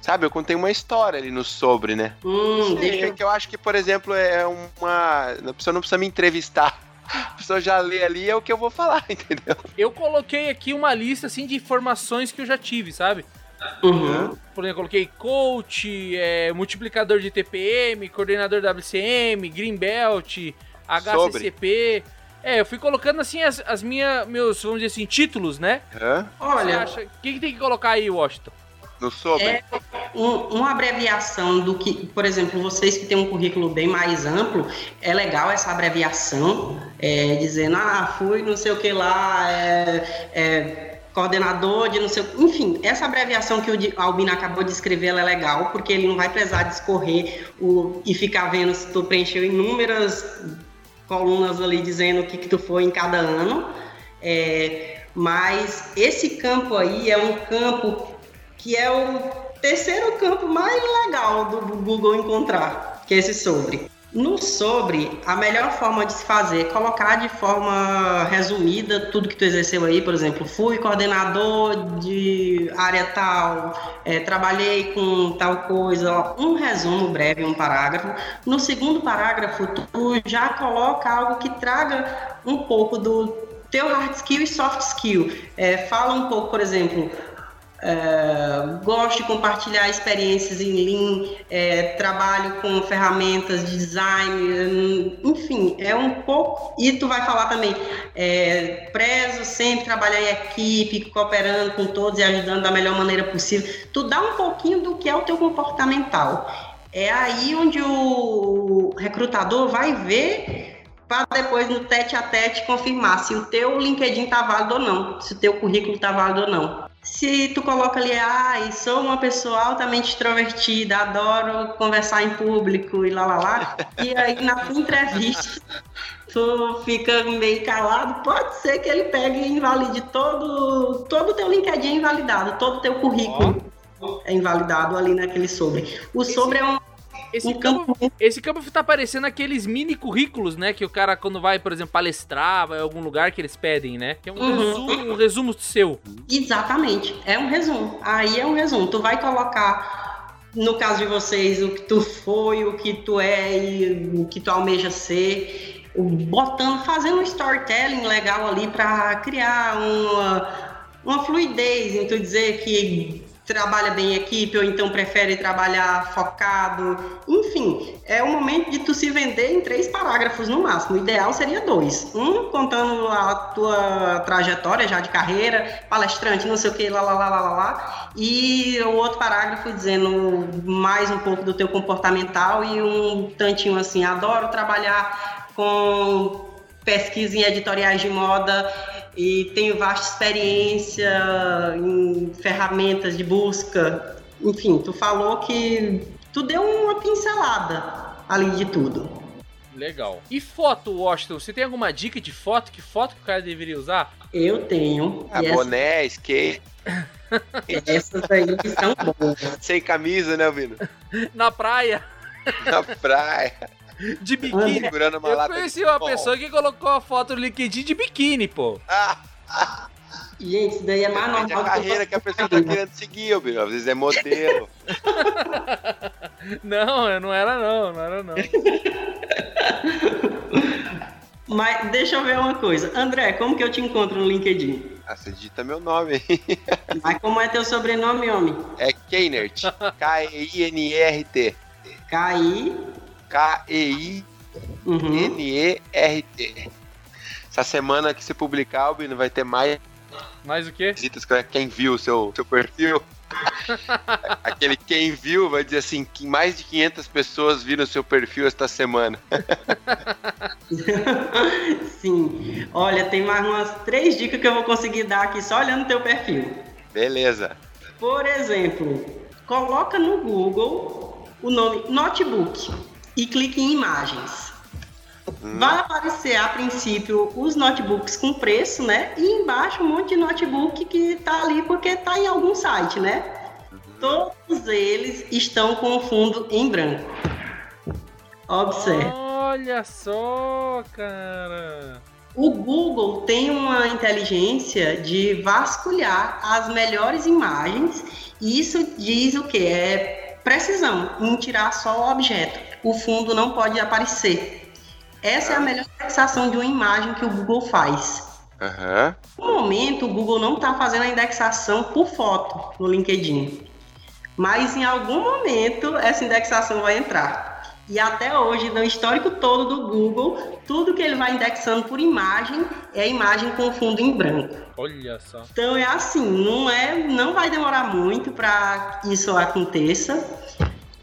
Sabe, eu contei uma história ali no sobre, né? Hum, Sim, deixa eu... que eu acho que, por exemplo, é uma. A pessoa não precisa me entrevistar. A pessoa já lê ali, é o que eu vou falar, entendeu? Eu coloquei aqui uma lista assim de informações que eu já tive, sabe? Uhum. Por exemplo, eu coloquei coach, é, multiplicador de TPM, coordenador WCM, Greenbelt, HCCP. É, eu fui colocando assim as, as minhas, meus, vamos dizer assim, títulos, né? Hã? Olha, O que, que tem que colocar aí, Washington? No sobre? É um- uma abreviação do que, por exemplo, vocês que têm um currículo bem mais amplo, é legal essa abreviação, é, dizendo, ah, fui não sei o que lá, é, é, coordenador de não sei o Enfim, essa abreviação que o Albino acabou de escrever, ela é legal, porque ele não vai precisar discorrer o, e ficar vendo se tu preencheu inúmeras colunas ali dizendo o que, que tu foi em cada ano. É, mas esse campo aí é um campo que é o terceiro campo mais legal do Google encontrar, que é esse sobre. No sobre, a melhor forma de se fazer é colocar de forma resumida tudo que tu exerceu aí, por exemplo, fui coordenador de área tal, é, trabalhei com tal coisa, um resumo breve, um parágrafo. No segundo parágrafo, tu já coloca algo que traga um pouco do teu hard skill e soft skill. É, fala um pouco, por exemplo, é, gosto de compartilhar experiências em Lean, é, trabalho com ferramentas de design, enfim, é um pouco. E tu vai falar também, é, prezo sempre trabalhar em equipe, cooperando com todos e ajudando da melhor maneira possível. Tu dá um pouquinho do que é o teu comportamental. É aí onde o recrutador vai ver para depois no tete a tete confirmar se o teu LinkedIn tá válido ou não, se o teu currículo tá válido ou não. Se tu coloca ali, ah, sou uma pessoa altamente extrovertida, adoro conversar em público e lá lá lá, e aí na entrevista tu fica meio calado, pode ser que ele pegue e invalide todo todo o teu LinkedIn é invalidado, todo o teu currículo é invalidado ali naquele sobre. O sobre é um Esse campo, campo esse campo tá parecendo aqueles mini currículos, né? Que o cara, quando vai, por exemplo, palestrar, vai a algum lugar que eles pedem, né? Que é um, Uhum. resumo, um resumo seu. Exatamente, é um resumo. Aí é um resumo. Tu vai colocar, no caso de vocês, o que tu foi, o que tu é e o que tu almeja ser, botando, fazendo um storytelling legal ali para criar uma, uma fluidez em tu dizer que trabalha bem em equipe ou então prefere trabalhar focado. Enfim, é o momento de tu se vender em três parágrafos no máximo. O ideal seria dois. Um contando a tua trajetória já de carreira, palestrante, não sei o que, lá, lá, lá, lá, lá. E o outro parágrafo dizendo mais um pouco do teu comportamental e um tantinho assim, adoro trabalhar com pesquisa em editoriais de moda e tenho vasta experiência em ferramentas de busca. Enfim, tu falou que tu deu uma pincelada ali de tudo. Legal. E foto, Washington? Você tem alguma dica de foto? Que foto que o cara deveria usar? Eu tenho. Ah, essa- boné, skate, essas aí são boas. sem camisa, né, Albino? Na praia, Na praia, de biquíni. segurando uma Eu lata conheci uma pessoa que colocou a foto no LinkedIn de biquíni, pô. Ah, Gente, isso daí é mais normal da do carreira que a pessoa tá querendo seguir, Albino. Às vezes é modelo. Não, eu não era não, não era não. Mas deixa eu ver uma coisa. André, como que eu te encontro no LinkedIn? Ah, você digita meu nome aí. Mas como é teu sobrenome, homem? É Keinert. K-E-I-N-E-R-T. K-I... K-E-I-N-E-R-T. Uhum. Essa semana que se publicar, Albino, vai ter mais Mas o quê? visitas que quem viu o seu, seu perfil. Aquele quem viu vai dizer assim, que mais de 500 pessoas viram o seu perfil esta semana. Sim. Olha, tem mais umas três dicas que eu vou conseguir dar aqui só olhando teu perfil. Beleza. Por exemplo, coloca no Google o nome notebook e clique em imagens. Hum. Vai aparecer a princípio os notebooks com preço, né? E embaixo um monte de notebook que tá ali porque tá em algum site, né? Uhum. Todos eles estão com o fundo em branco. Observe. Olha só, cara. O Google tem uma inteligência de vasculhar as melhores imagens e isso diz o que? É precisão em tirar só o objeto. O fundo não pode aparecer. Essa é a melhor indexação de uma imagem que o Google faz. Uhum. No momento, o Google não está fazendo a indexação por foto no LinkedIn. Mas em algum momento essa indexação vai entrar. E até hoje, no histórico todo do Google, tudo que ele vai indexando por imagem é imagem com fundo em branco. Olha só. Então é assim, não é, não vai demorar muito para isso aconteça.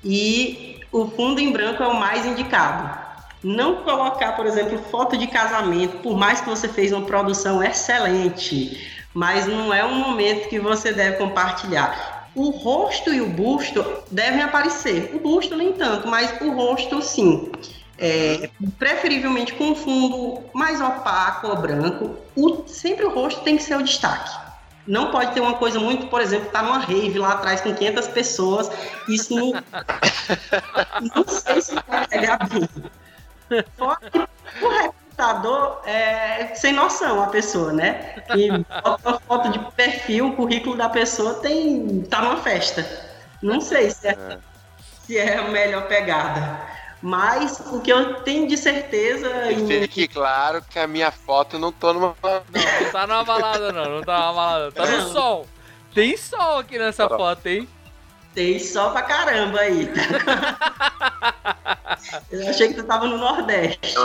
E o fundo em branco é o mais indicado. Não colocar, por exemplo, foto de casamento, por mais que você fez uma produção excelente, mas não é um momento que você deve compartilhar o rosto e o busto devem aparecer. O busto nem tanto, mas o rosto sim. É, preferivelmente com fundo mais opaco ou branco. O, sempre o rosto tem que ser o destaque. Não pode ter uma coisa muito, por exemplo, tá numa rave lá atrás com 500 pessoas. Isso não. não sei se vai pegar bem. Fora que o recrutador é sem noção a pessoa, né? E bota uma foto de perfil, o currículo da pessoa tem tá numa festa. Não sei se é, é. se é a melhor pegada. Mas o que eu tenho de certeza. E fique claro que a minha foto não tô numa. Não, não tá numa balada, não. Não tá numa balada. Tá no sol. Tem sol aqui nessa foto, hein? Tem sol pra caramba aí. Eu achei que tu tava no Nordeste.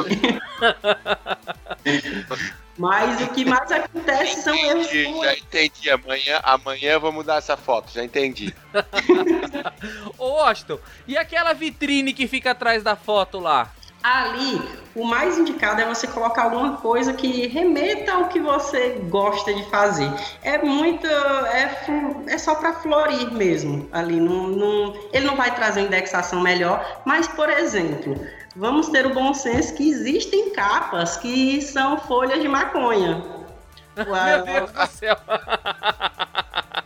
Mas o que mais acontece são erros. Já entendi. Amanhã, amanhã eu vou mudar essa foto, já entendi. Ô, Austin, e aquela vitrine que fica atrás da foto lá? Ali, o mais indicado é você colocar alguma coisa que remeta ao que você gosta de fazer. É muito. É, é só para florir mesmo. Ali, não, não, ele não vai trazer uma indexação melhor, mas, por exemplo, vamos ter o bom senso que existem capas que são folhas de maconha. Meu Deus do céu!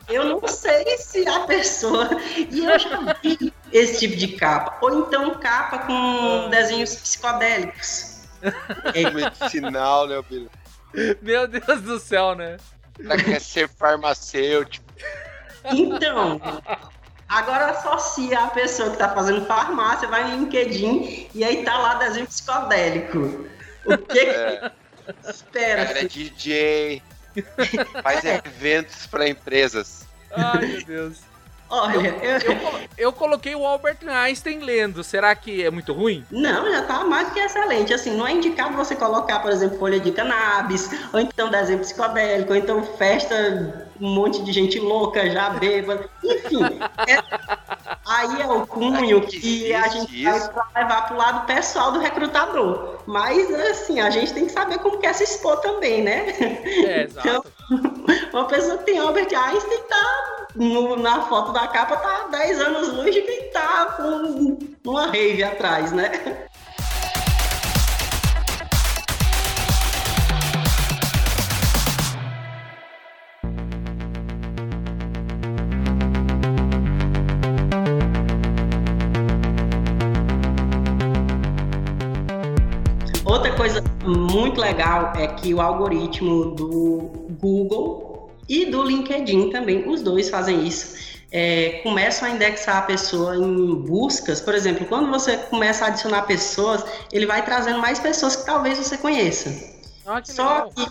Eu não sei se a pessoa. E eu já vi esse tipo de capa. Ou então capa com desenhos psicodélicos. É medicinal, né, Billy? Meu Deus do céu, né? Ela quer ser farmacêutico. Então, agora associa a pessoa que tá fazendo farmácia, vai no LinkedIn e aí tá lá desenho psicodélico. O que é. Espera. Ela é DJ, faz é. eventos para empresas. Ai, meu Deus. Olha, eu, eu, eu, coloquei o Albert Einstein lendo. Será que é muito ruim? Não, já tá mais do que excelente. Assim, não é indicado você colocar, por exemplo, folha de cannabis, ou então desenho psicodélico, ou então festa, um monte de gente louca já bêbada. Enfim, é, aí é o cunho que a gente vai levar pro lado pessoal do recrutador. Mas, assim, a gente tem que saber como quer se expor também, né? É, exato. Então, uma pessoa que tem Albert Einstein tá no, na foto da capa tá 10 anos luz de quem tá com uma rave atrás, né? Outra coisa muito legal é que o algoritmo do Google e do LinkedIn também, os dois fazem isso. É, começam a indexar a pessoa em buscas, por exemplo, quando você começa a adicionar pessoas, ele vai trazendo mais pessoas que talvez você conheça. Ah, que Só legal. que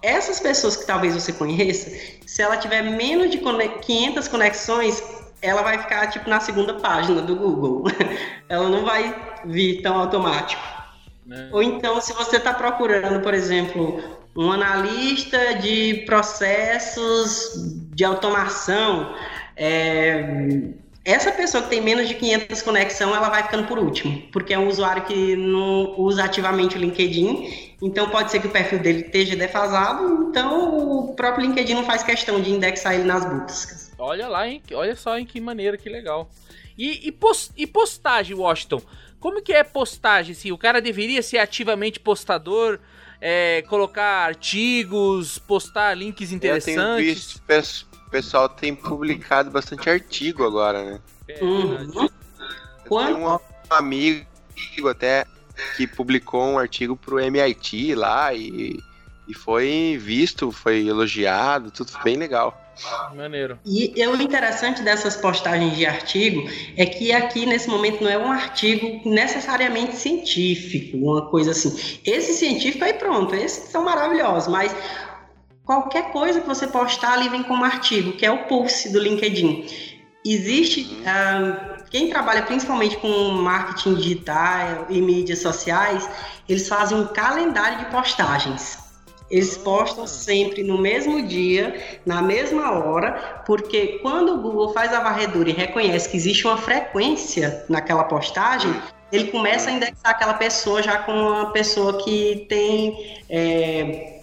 essas pessoas que talvez você conheça, se ela tiver menos de 500 conexões, ela vai ficar tipo na segunda página do Google. ela não vai vir tão automático. É. Ou então, se você está procurando, por exemplo, um analista de processos de automação. É, essa pessoa que tem menos de 500 conexão, ela vai ficando por último, porque é um usuário que não usa ativamente o LinkedIn, então pode ser que o perfil dele esteja defasado, então o próprio LinkedIn não faz questão de indexar ele nas buscas. Olha lá, hein? olha só em que maneira, que legal. E, e, post, e postagem, Washington? Como que é postagem? Assim, o cara deveria ser ativamente postador, é, colocar artigos, postar links interessantes? Eu tenho visto, o pessoal tem publicado bastante artigo agora, né? É, uhum. Um amigo até que publicou um artigo pro MIT lá e, e foi visto, foi elogiado, tudo bem legal. Maneiro. E o interessante dessas postagens de artigo é que aqui nesse momento não é um artigo necessariamente científico, uma coisa assim. Esse científico aí pronto, esses são maravilhosos, mas qualquer coisa que você postar ali vem como artigo, que é o Pulse do LinkedIn. Existe uh, quem trabalha principalmente com marketing digital e mídias sociais, eles fazem um calendário de postagens. Eles postam sempre no mesmo dia, na mesma hora, porque quando o Google faz a varredura e reconhece que existe uma frequência naquela postagem, ele começa a indexar aquela pessoa já como uma pessoa que tem. É...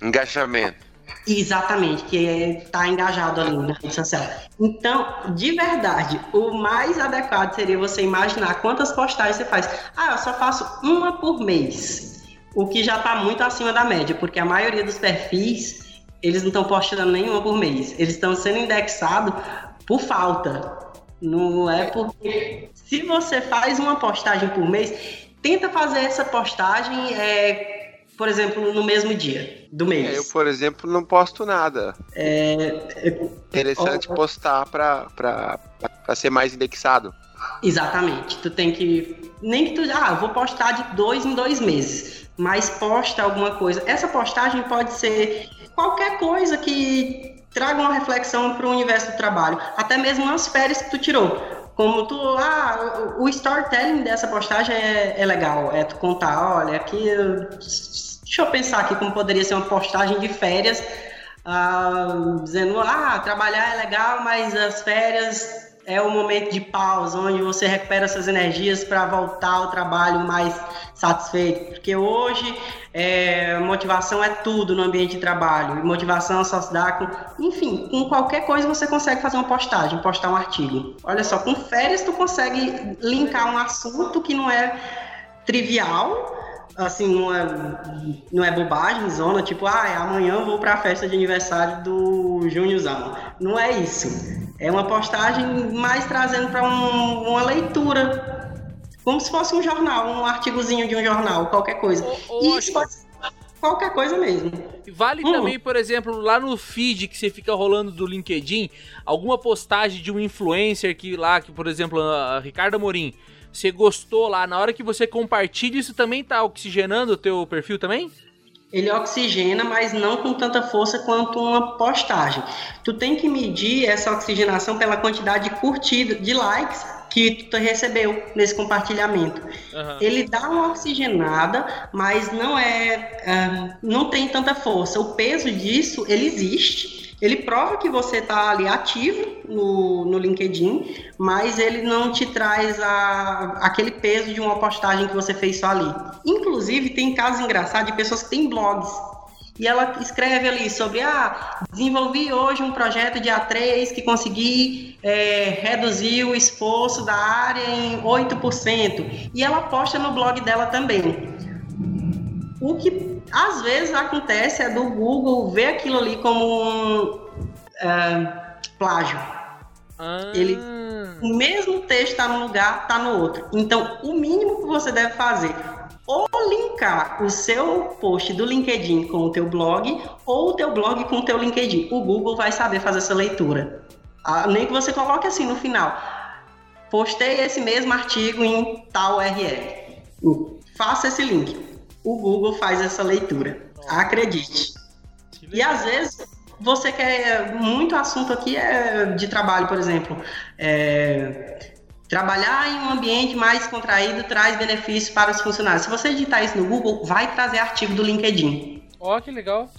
Engajamento. Exatamente, que está engajado ali na rede social. Então, de verdade, o mais adequado seria você imaginar quantas postagens você faz. Ah, eu só faço uma por mês o que já está muito acima da média, porque a maioria dos perfis eles não estão postando nenhuma por mês, eles estão sendo indexados por falta. Não é porque se você faz uma postagem por mês, tenta fazer essa postagem, é, por exemplo, no mesmo dia do mês. É, eu, por exemplo, não posto nada. É, é interessante postar para ser mais indexado. Exatamente. Tu tem que nem que tu ah, vou postar de dois em dois meses mas posta alguma coisa. Essa postagem pode ser qualquer coisa que traga uma reflexão para o universo do trabalho, até mesmo as férias que tu tirou. Como tu, ah, o storytelling dessa postagem é, é legal, é tu contar, olha, aqui, deixa eu pensar aqui como poderia ser uma postagem de férias, ah, dizendo, ah, trabalhar é legal, mas as férias é o momento de pausa, onde você recupera suas energias para voltar ao trabalho mais satisfeito. Porque hoje é, motivação é tudo no ambiente de trabalho. E motivação só se dá com. Enfim, com qualquer coisa você consegue fazer uma postagem, postar um artigo. Olha só, com férias tu consegue linkar um assunto que não é trivial assim, não é, não é bobagem, zona, tipo, ah, amanhã eu vou para a festa de aniversário do Júniorzão. Não é isso. É uma postagem mais trazendo para um, uma leitura, como se fosse um jornal, um artigozinho de um jornal, qualquer coisa. e isso pode ser qualquer coisa mesmo. Vale hum. também, por exemplo, lá no feed que você fica rolando do LinkedIn, alguma postagem de um influencer que lá, que por exemplo, a Ricardo Amorim, você gostou lá, na hora que você compartilha, isso também tá oxigenando o teu perfil também? Ele oxigena, mas não com tanta força quanto uma postagem. Tu tem que medir essa oxigenação pela quantidade de curtidas, de likes que tu recebeu nesse compartilhamento. Uhum. Ele dá uma oxigenada, mas não é, uh, não tem tanta força. O peso disso, ele existe, ele prova que você está ali ativo no, no LinkedIn, mas ele não te traz a, aquele peso de uma postagem que você fez só ali. Inclusive, tem casos engraçados de pessoas que têm blogs. E ela escreve ali sobre, ah, desenvolvi hoje um projeto de A3 que consegui é, reduzir o esforço da área em 8%. E ela posta no blog dela também. O que às vezes acontece é do Google ver aquilo ali como um uh, plágio. Ah. Ele, o mesmo texto está num lugar, está no outro. Então, o mínimo que você deve fazer ou linkar o seu post do LinkedIn com o teu blog ou o teu blog com o teu LinkedIn. O Google vai saber fazer essa leitura. Ah, nem que você coloque assim no final. Postei esse mesmo artigo em tal URL. Faça esse link o Google faz essa leitura. Acredite. E às vezes você quer muito assunto aqui é de trabalho, por exemplo. É, trabalhar em um ambiente mais contraído traz benefícios para os funcionários. Se você digitar isso no Google, vai trazer artigo do LinkedIn. Ó, oh, que legal.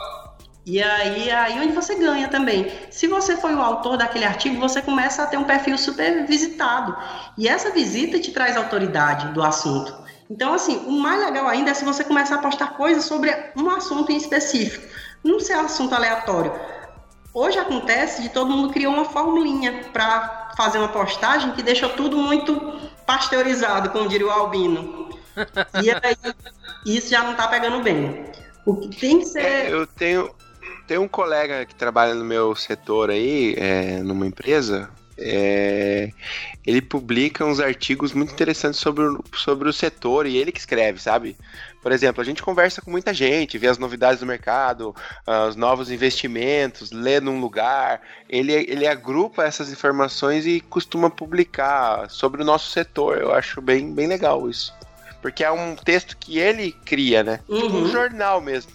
E aí, aí onde você ganha também. Se você foi o autor daquele artigo, você começa a ter um perfil super visitado. E essa visita te traz autoridade do assunto. Então, assim, o mais legal ainda é se você começar a postar coisas sobre um assunto em específico, não ser assunto aleatório. Hoje acontece de todo mundo criou uma formulinha para fazer uma postagem que deixa tudo muito pasteurizado, como diria o Albino. E aí, isso já não tá pegando bem. O que tem que ser. É, eu tenho, tenho um colega que trabalha no meu setor aí, é, numa empresa. É, ele publica uns artigos muito interessantes sobre, o- sobre o setor e ele que escreve, sabe? Por exemplo, a gente conversa com muita gente, vê as novidades do mercado, ah, os novos investimentos, lê num lugar. Ele, ele agrupa essas informações e costuma publicar sobre o nosso setor. Eu acho bem, bem legal isso. Porque é um texto que ele cria, né? Tipo um Uhum. jornal mesmo.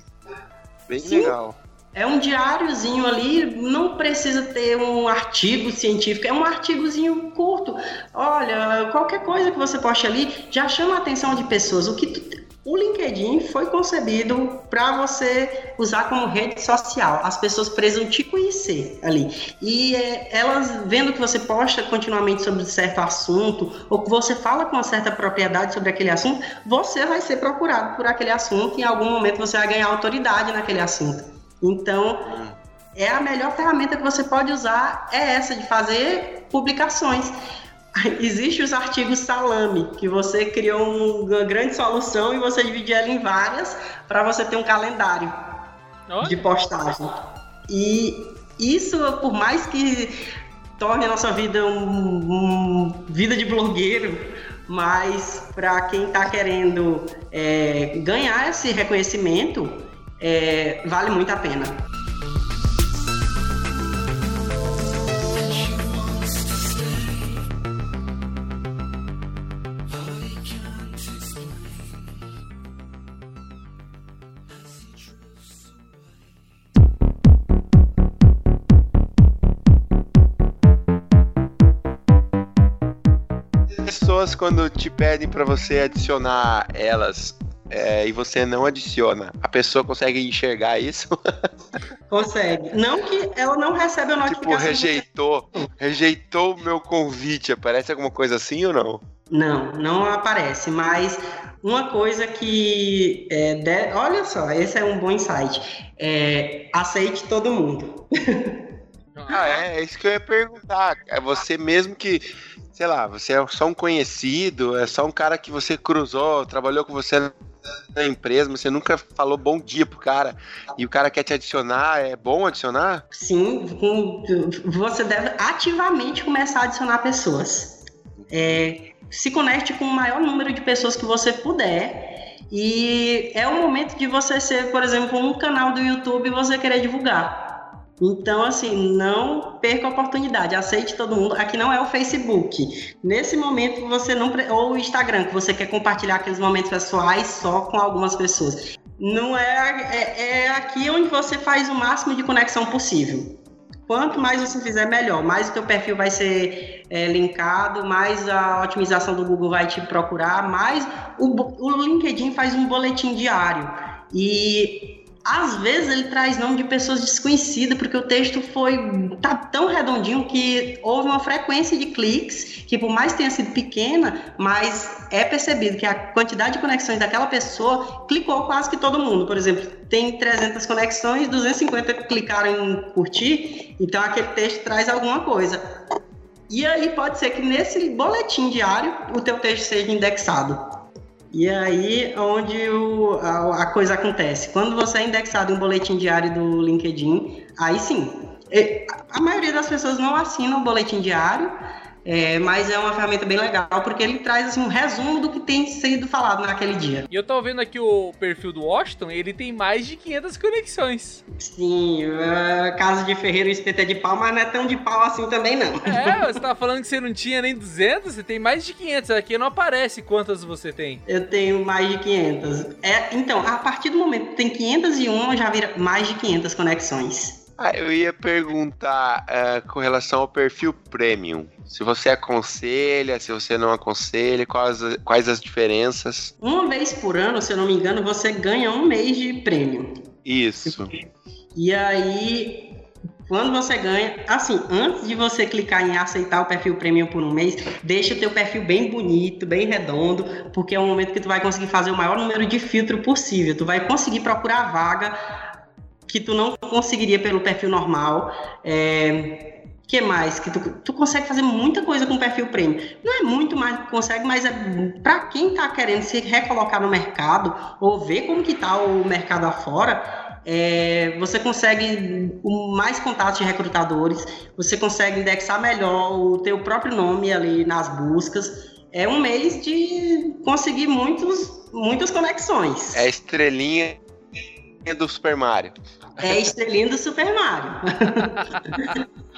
Bem Sim. legal. É um diáriozinho ali, não precisa ter um artigo científico, é um artigozinho curto. Olha, qualquer coisa que você poste ali já chama a atenção de pessoas. O que tu- o LinkedIn foi concebido para você usar como rede social. As pessoas precisam te conhecer ali. E é, elas vendo que você posta continuamente sobre certo assunto, ou que você fala com uma certa propriedade sobre aquele assunto, você vai ser procurado por aquele assunto e em algum momento você vai ganhar autoridade naquele assunto. Então, é a melhor ferramenta que você pode usar é essa de fazer publicações. Existem os artigos salame, que você criou um- uma grande solução e você divide ela em várias para você ter um calendário Olha, de postagem. E isso, por mais que torne a nossa vida um, um- vida de blogueiro, mas para quem está querendo é, ganhar esse reconhecimento, é, vale muito a pena. Pessoas quando te pedem pra você adicionar elas é, e você não adiciona, a pessoa consegue enxergar isso? Consegue. Não que ela não recebe a tipo, notificação. rejeitou, rejeitou o meu convite. Aparece alguma coisa assim ou não? Não, não aparece, mas uma coisa que. é, de- Olha só, esse é um bom insight. É, aceite todo mundo. Ah, é, é isso que eu ia perguntar. É você mesmo que, sei lá, você é só um conhecido, é só um cara que você cruzou, trabalhou com você na empresa, mas você nunca falou bom dia pro cara e o cara quer te adicionar, é bom adicionar? Sim, você deve ativamente começar a adicionar pessoas. É, se conecte com o maior número de pessoas que você puder. E é o momento de você ser, por exemplo, um canal do YouTube e você querer divulgar. Então, assim, não perca a oportunidade, aceite todo mundo. Aqui não é o Facebook. Nesse momento, você não. Ou o Instagram, que você quer compartilhar aqueles momentos pessoais só com algumas pessoas. Não é, é, é aqui onde você faz o máximo de conexão possível. Quanto mais você fizer, melhor. Mais o teu perfil vai ser é, linkado, mais a otimização do Google vai te procurar, mais o, o LinkedIn faz um boletim diário. E às vezes ele traz nome de pessoas desconhecidas, porque o texto foi tá tão redondinho que houve uma frequência de cliques, que por mais tenha sido pequena, mas é percebido que a quantidade de conexões daquela pessoa clicou quase que todo mundo. Por exemplo, tem 300 conexões, 250 clicaram em curtir, então aquele texto traz alguma coisa. E aí pode ser que nesse boletim diário o teu texto seja indexado. E aí onde o- a, a coisa acontece. Quando você é indexado em um boletim diário do LinkedIn, aí sim. A maioria das pessoas não assina o boletim diário, é, mas é uma ferramenta bem legal, porque ele traz assim, um resumo do que tem sido falado naquele dia. E eu tô vendo aqui o perfil do Washington, ele tem mais de 500 conexões. Sim, é, casa de Ferreiro espeta de pau, mas não é tão de pau assim também não. É, você tava falando que você não tinha nem 200, você tem mais de 500. Aqui não aparece quantas você tem. Eu tenho mais de 500. É, então, a partir do momento que tem 501, já vira mais de 500 conexões. Ah, eu ia perguntar é, com relação ao perfil premium. Se você aconselha, se você não aconselha, quais, quais as diferenças? Uma vez por ano, se eu não me engano, você ganha um mês de prêmio. Isso. E aí, quando você ganha, assim, antes de você clicar em aceitar o perfil premium por um mês, deixa o teu perfil bem bonito, bem redondo, porque é o momento que tu vai conseguir fazer o maior número de filtro possível. Tu vai conseguir procurar a vaga que tu não conseguiria pelo perfil normal. É, que mais? Que tu, tu consegue fazer muita coisa com perfil premium. Não é muito mais que consegue, mas é para quem está querendo se recolocar no mercado ou ver como que tá o mercado afora, é, você consegue mais contatos de recrutadores, você consegue indexar melhor o teu próprio nome ali nas buscas. É um mês de conseguir muitos, muitas conexões. É estrelinha do Super Mario. É a estrelinha do Super Mario.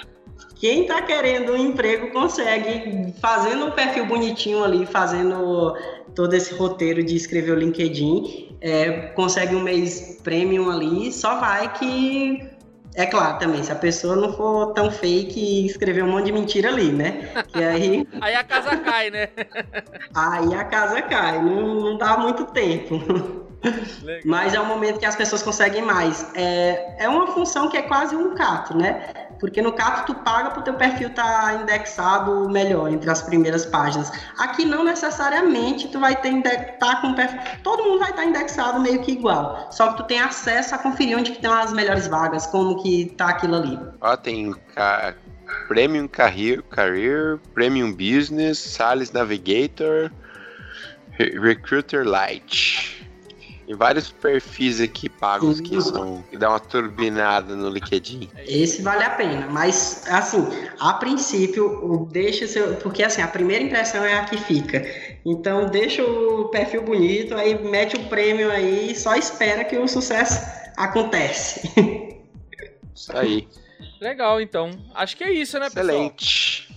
Quem está querendo um emprego consegue, fazendo um perfil bonitinho ali, fazendo todo esse roteiro de escrever o LinkedIn, é, consegue um mês premium ali, só vai que. É claro também, se a pessoa não for tão fake e escrever um monte de mentira ali, né? Que aí... aí a casa cai, né? aí a casa cai, não, não dá muito tempo. Legal. Mas é um momento que as pessoas conseguem mais. É, é uma função que é quase um cato, né? Porque no cato tu paga para o teu perfil estar tá indexado melhor entre as primeiras páginas. Aqui não necessariamente tu vai ter tá com perfil. Todo mundo vai estar tá indexado meio que igual. Só que tu tem acesso a conferir onde que tem as melhores vagas, como que tá aquilo ali. Ó, tem Premium Career, Career, Premium Business, Sales Navigator, Recruiter Lite. Tem vários perfis aqui pagos que são que dá uma turbinada no LinkedIn. Esse vale a pena, mas assim, a princípio, deixa seu, porque assim, a primeira impressão é a que fica. Então, deixa o perfil bonito, aí mete o prêmio aí e só espera que o sucesso acontece. Isso aí. Legal, então. Acho que é isso, né, Excelente. pessoal? Excelente.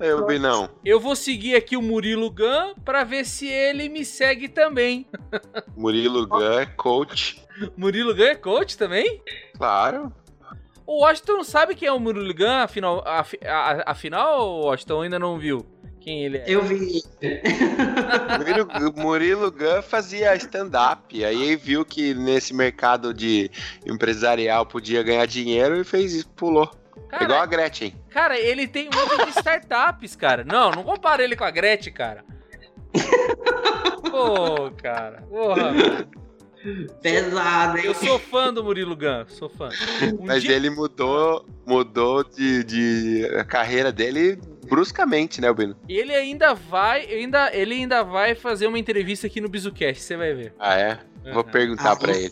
Eu, Binão. Eu vou seguir aqui o Murilo Gun pra ver se ele me segue também. Murilo Gun é coach. Murilo Gun é coach também? Claro. O Washington não sabe quem é o Murilo Gun, afinal, afinal, o Washington ainda não viu quem ele é. Eu vi. Murilo, Murilo Gun fazia stand-up, aí viu que nesse mercado de empresarial podia ganhar dinheiro e fez isso, pulou. Cara, Igual a Gretchen. Cara, ele tem um monte de startups, cara. Não, não compara ele com a Gretchen, cara. Pô, cara. Porra, Pesado, hein? Eu sou fã do Murilo Gun, sou fã. Um Mas dia... ele mudou, mudou de, de a carreira dele bruscamente, né, Bino? Ele ainda vai, ainda, ele ainda vai fazer uma entrevista aqui no Bizucast, você vai ver. Ah, é? Vou perguntar ah, para ele.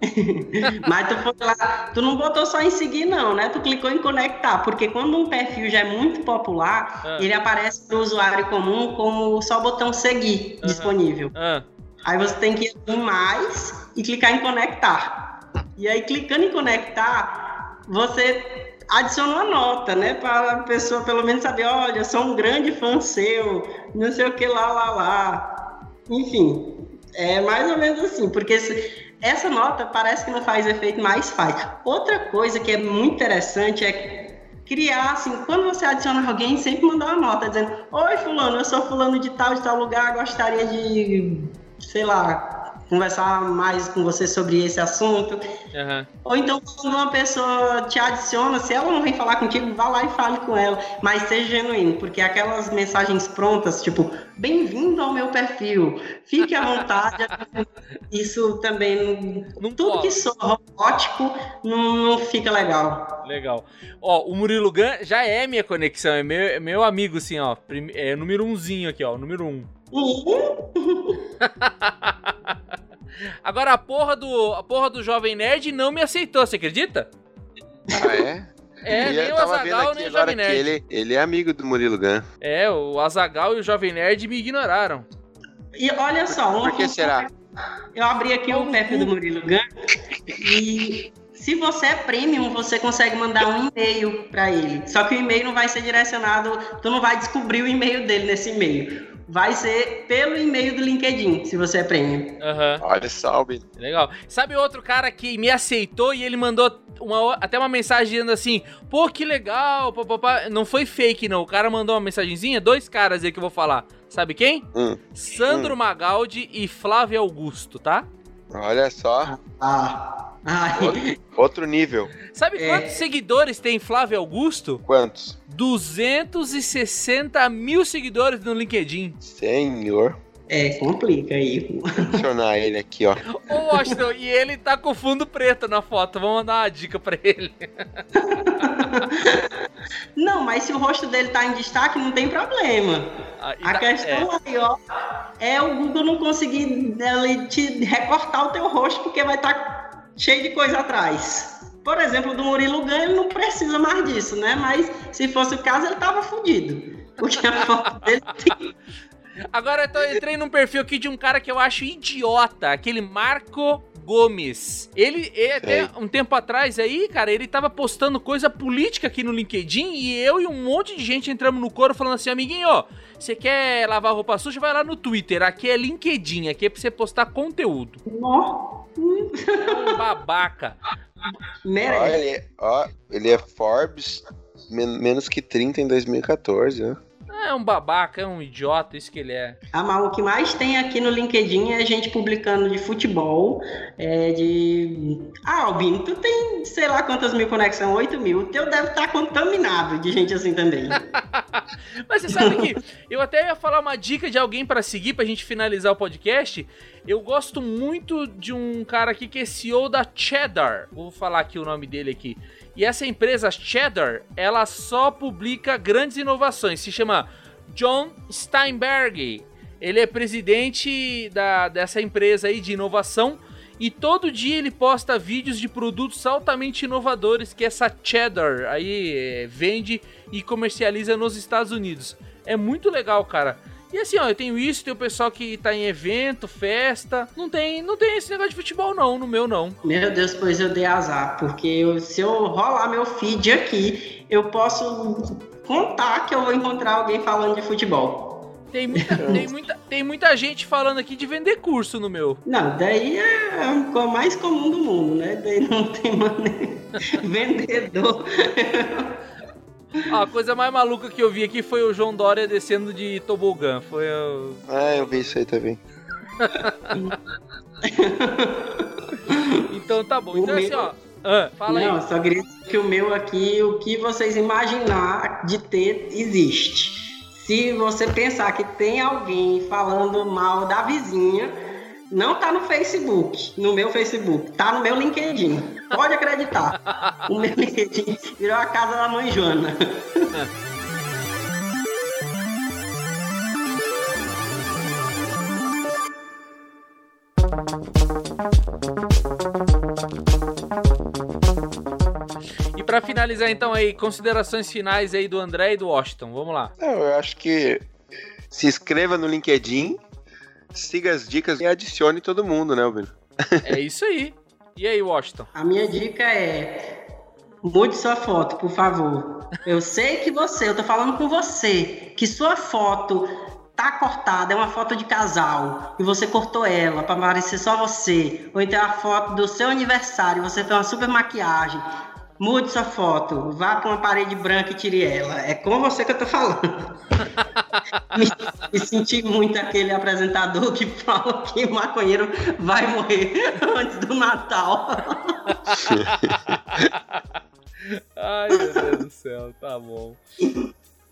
Mas tu foi lá, tu não botou só em seguir, não, né? Tu clicou em conectar, porque quando um perfil já é muito popular, ah. ele aparece para o usuário comum como só o botão seguir disponível. Ah. Aí você tem que ir em mais e clicar em conectar. E aí, clicando em conectar, você adiciona uma nota, né? Para a pessoa pelo menos saber, olha, eu sou um grande fã seu, não sei o que lá, lá, lá. Enfim, é mais ou menos assim, porque se, essa nota parece que não faz efeito, mas faz. Outra coisa que é muito interessante é criar, assim, quando você adiciona alguém, sempre mandar uma nota dizendo: Oi, Fulano, eu sou Fulano de tal, de tal lugar, gostaria de, sei lá, conversar mais com você sobre esse assunto. Uhum. Ou então, quando uma pessoa te adiciona, se ela não vem falar contigo, vá lá e fale com ela. Mas seja genuíno, porque aquelas mensagens prontas, tipo, bem-vindo ao meu perfil, fique à vontade. isso também, não tudo pode. que soa robótico, não, não fica legal. Legal. Ó, o Murilo Gun já é minha conexão, é meu, é meu amigo, assim, ó. É número umzinho aqui, ó, número um. Uhum. Agora a porra do a porra do jovem nerd não me aceitou, você acredita? Ah, é? É, nem o Azagal nem o Jovem Nerd. Ele, ele é amigo do Murilo Gun. É, o Azagal e o Jovem Nerd me ignoraram. E olha só, por, por que será? Eu abri aqui o perfil do Murilo Gun e se você é premium, você consegue mandar um e-mail para ele. Só que o e-mail não vai ser direcionado, tu não vai descobrir o e-mail dele nesse e-mail vai ser pelo e-mail do LinkedIn, se você é premium. Uhum. Olha, salve. Legal. Sabe outro cara que me aceitou e ele mandou uma, até uma mensagem dizendo assim: pô, que legal, papapá. Não foi fake, não. O cara mandou uma mensagenzinha, dois caras aí que eu vou falar. Sabe quem? Hum. Sandro hum. Magaldi e Flávio Augusto, tá? Olha só. Ah. Outro, outro, nível. Sabe é. quantos seguidores tem Flávio Augusto? Quantos? 260 mil seguidores no LinkedIn. Senhor. É, complica aí. Adicionar ele aqui, ó. Ô, Washington, e ele tá com fundo preto na foto. Vamos dar uma dica pra ele. Não, mas se o rosto dele tá em destaque, não tem problema. Ah, A tá- questão aí, ó, é o Google não conseguir ele te recortar o teu rosto porque vai estar cheio de coisa atrás. Por exemplo, do Murilo Gun, ele não precisa mais disso, né? Mas se fosse o caso, ele tava fudido. Porque a foto dele tem Agora eu tô- entrei num perfil aqui de um cara que eu acho idiota, aquele Marco Gomes. Ele, ele até Sei. um tempo atrás aí, cara, ele tava postando coisa política aqui no LinkedIn e eu e um monte de gente entramos no coro falando assim, amiguinho, ó, você quer lavar roupa suja, vai lá no Twitter, aqui é LinkedIn, aqui é pra você postar conteúdo. É um babaca. Ó, merece. ele, é- ó, ele é Forbes men- menos que 30 em 2014, né? É um babaca, é um idiota, isso que ele é. Mas o que mais tem aqui no LinkedIn é gente publicando de futebol, é de... Ah, Albino, tu tem sei lá quantas mil conexões, 8 mil. O teu deve estar contaminado de gente assim também. Mas você sabe que eu até ia falar uma dica de alguém pra seguir pra gente finalizar o podcast. Eu gosto muito de um cara aqui que é CEO da Cheddar. Vou falar aqui o nome dele aqui. E essa empresa Cheddar, ela só publica grandes inovações. Se chama John Steinberg. Ele é presidente da, dessa empresa aí de inovação. E todo dia ele posta vídeos de produtos altamente inovadores que essa Cheddar aí eh, vende e comercializa nos Estados Unidos. É muito legal, cara. E assim, ó, eu tenho isso, tem o pessoal que tá em evento, festa. Não tem, não tem esse negócio de futebol não, no meu não. Meu Deus, pois eu dei azar, porque eu- se eu rolar meu feed aqui, eu posso contar que eu vou encontrar alguém falando de futebol. Tem muita, tem muita, tem muita gente falando aqui de vender curso no meu. Não, daí é a coisa mais comum do mundo, né? Daí não tem maneira. Vendedor. A coisa mais maluca que eu vi aqui foi o João Dória descendo de tobogã. Foi o... Ah, eu vi isso aí também. Então tá bom. O Então assim, ó. ah, fala não, aí. só queria dizer que o meu aqui, o que vocês imaginar de ter, existe. Se você pensar que tem alguém falando mal da vizinha, não tá no Facebook, no meu Facebook, tá no meu LinkedIn. Pode acreditar. O meu LinkedIn virou a casa da mãe Joana. E pra finalizar então aí, considerações finais aí do André e do Washington. Vamos lá. Eu acho que se inscreva no LinkedIn, siga as dicas e adicione todo mundo, né, Albino? É isso aí. E aí, Washington? A minha dica é mude sua foto, por favor. Eu sei que você, eu tô falando com você, que sua foto tá cortada, é uma foto de casal, e você cortou ela pra parecer só você, ou então a foto do seu aniversário, você fez uma super maquiagem. Mude sua foto, vá pra uma parede branca e tire ela. É com você que eu tô falando. me, me senti muito aquele apresentador que fala que maconheiro vai morrer antes do Natal. Ai, meu Deus do céu, tá bom.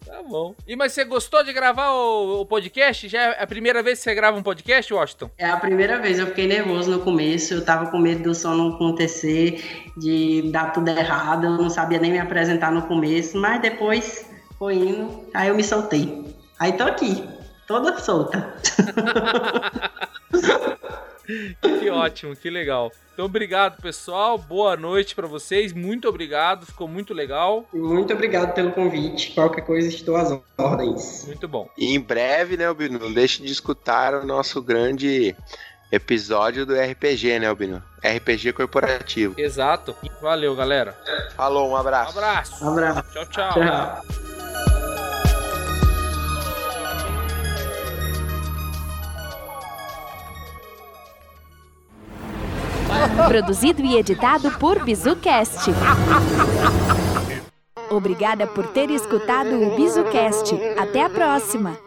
Tá bom. E mas você gostou de gravar o, o podcast? Já é a primeira vez que você grava um podcast, Washington? É a primeira vez, eu fiquei nervoso no começo, eu tava com medo do som não acontecer, de dar tudo errado, eu não sabia nem me apresentar no começo, mas depois foi indo, aí eu me soltei. Aí tô aqui, toda solta. Que ótimo, que legal. Então, obrigado, pessoal. Boa noite pra vocês. Muito obrigado. Ficou muito legal. Muito obrigado pelo convite, qualquer coisa estou às ordens. Muito bom. E em breve, né, Albino, não deixe de escutar o nosso grande episódio do RPG, né, Albino? RPG corporativo. Exato. Valeu, galera. Falou, um Um abraço. abraço. Um abraço, Tchau, tchau. tchau. Produzido e editado por BizuCast. Obrigada por ter escutado o BizuCast. Até a próxima!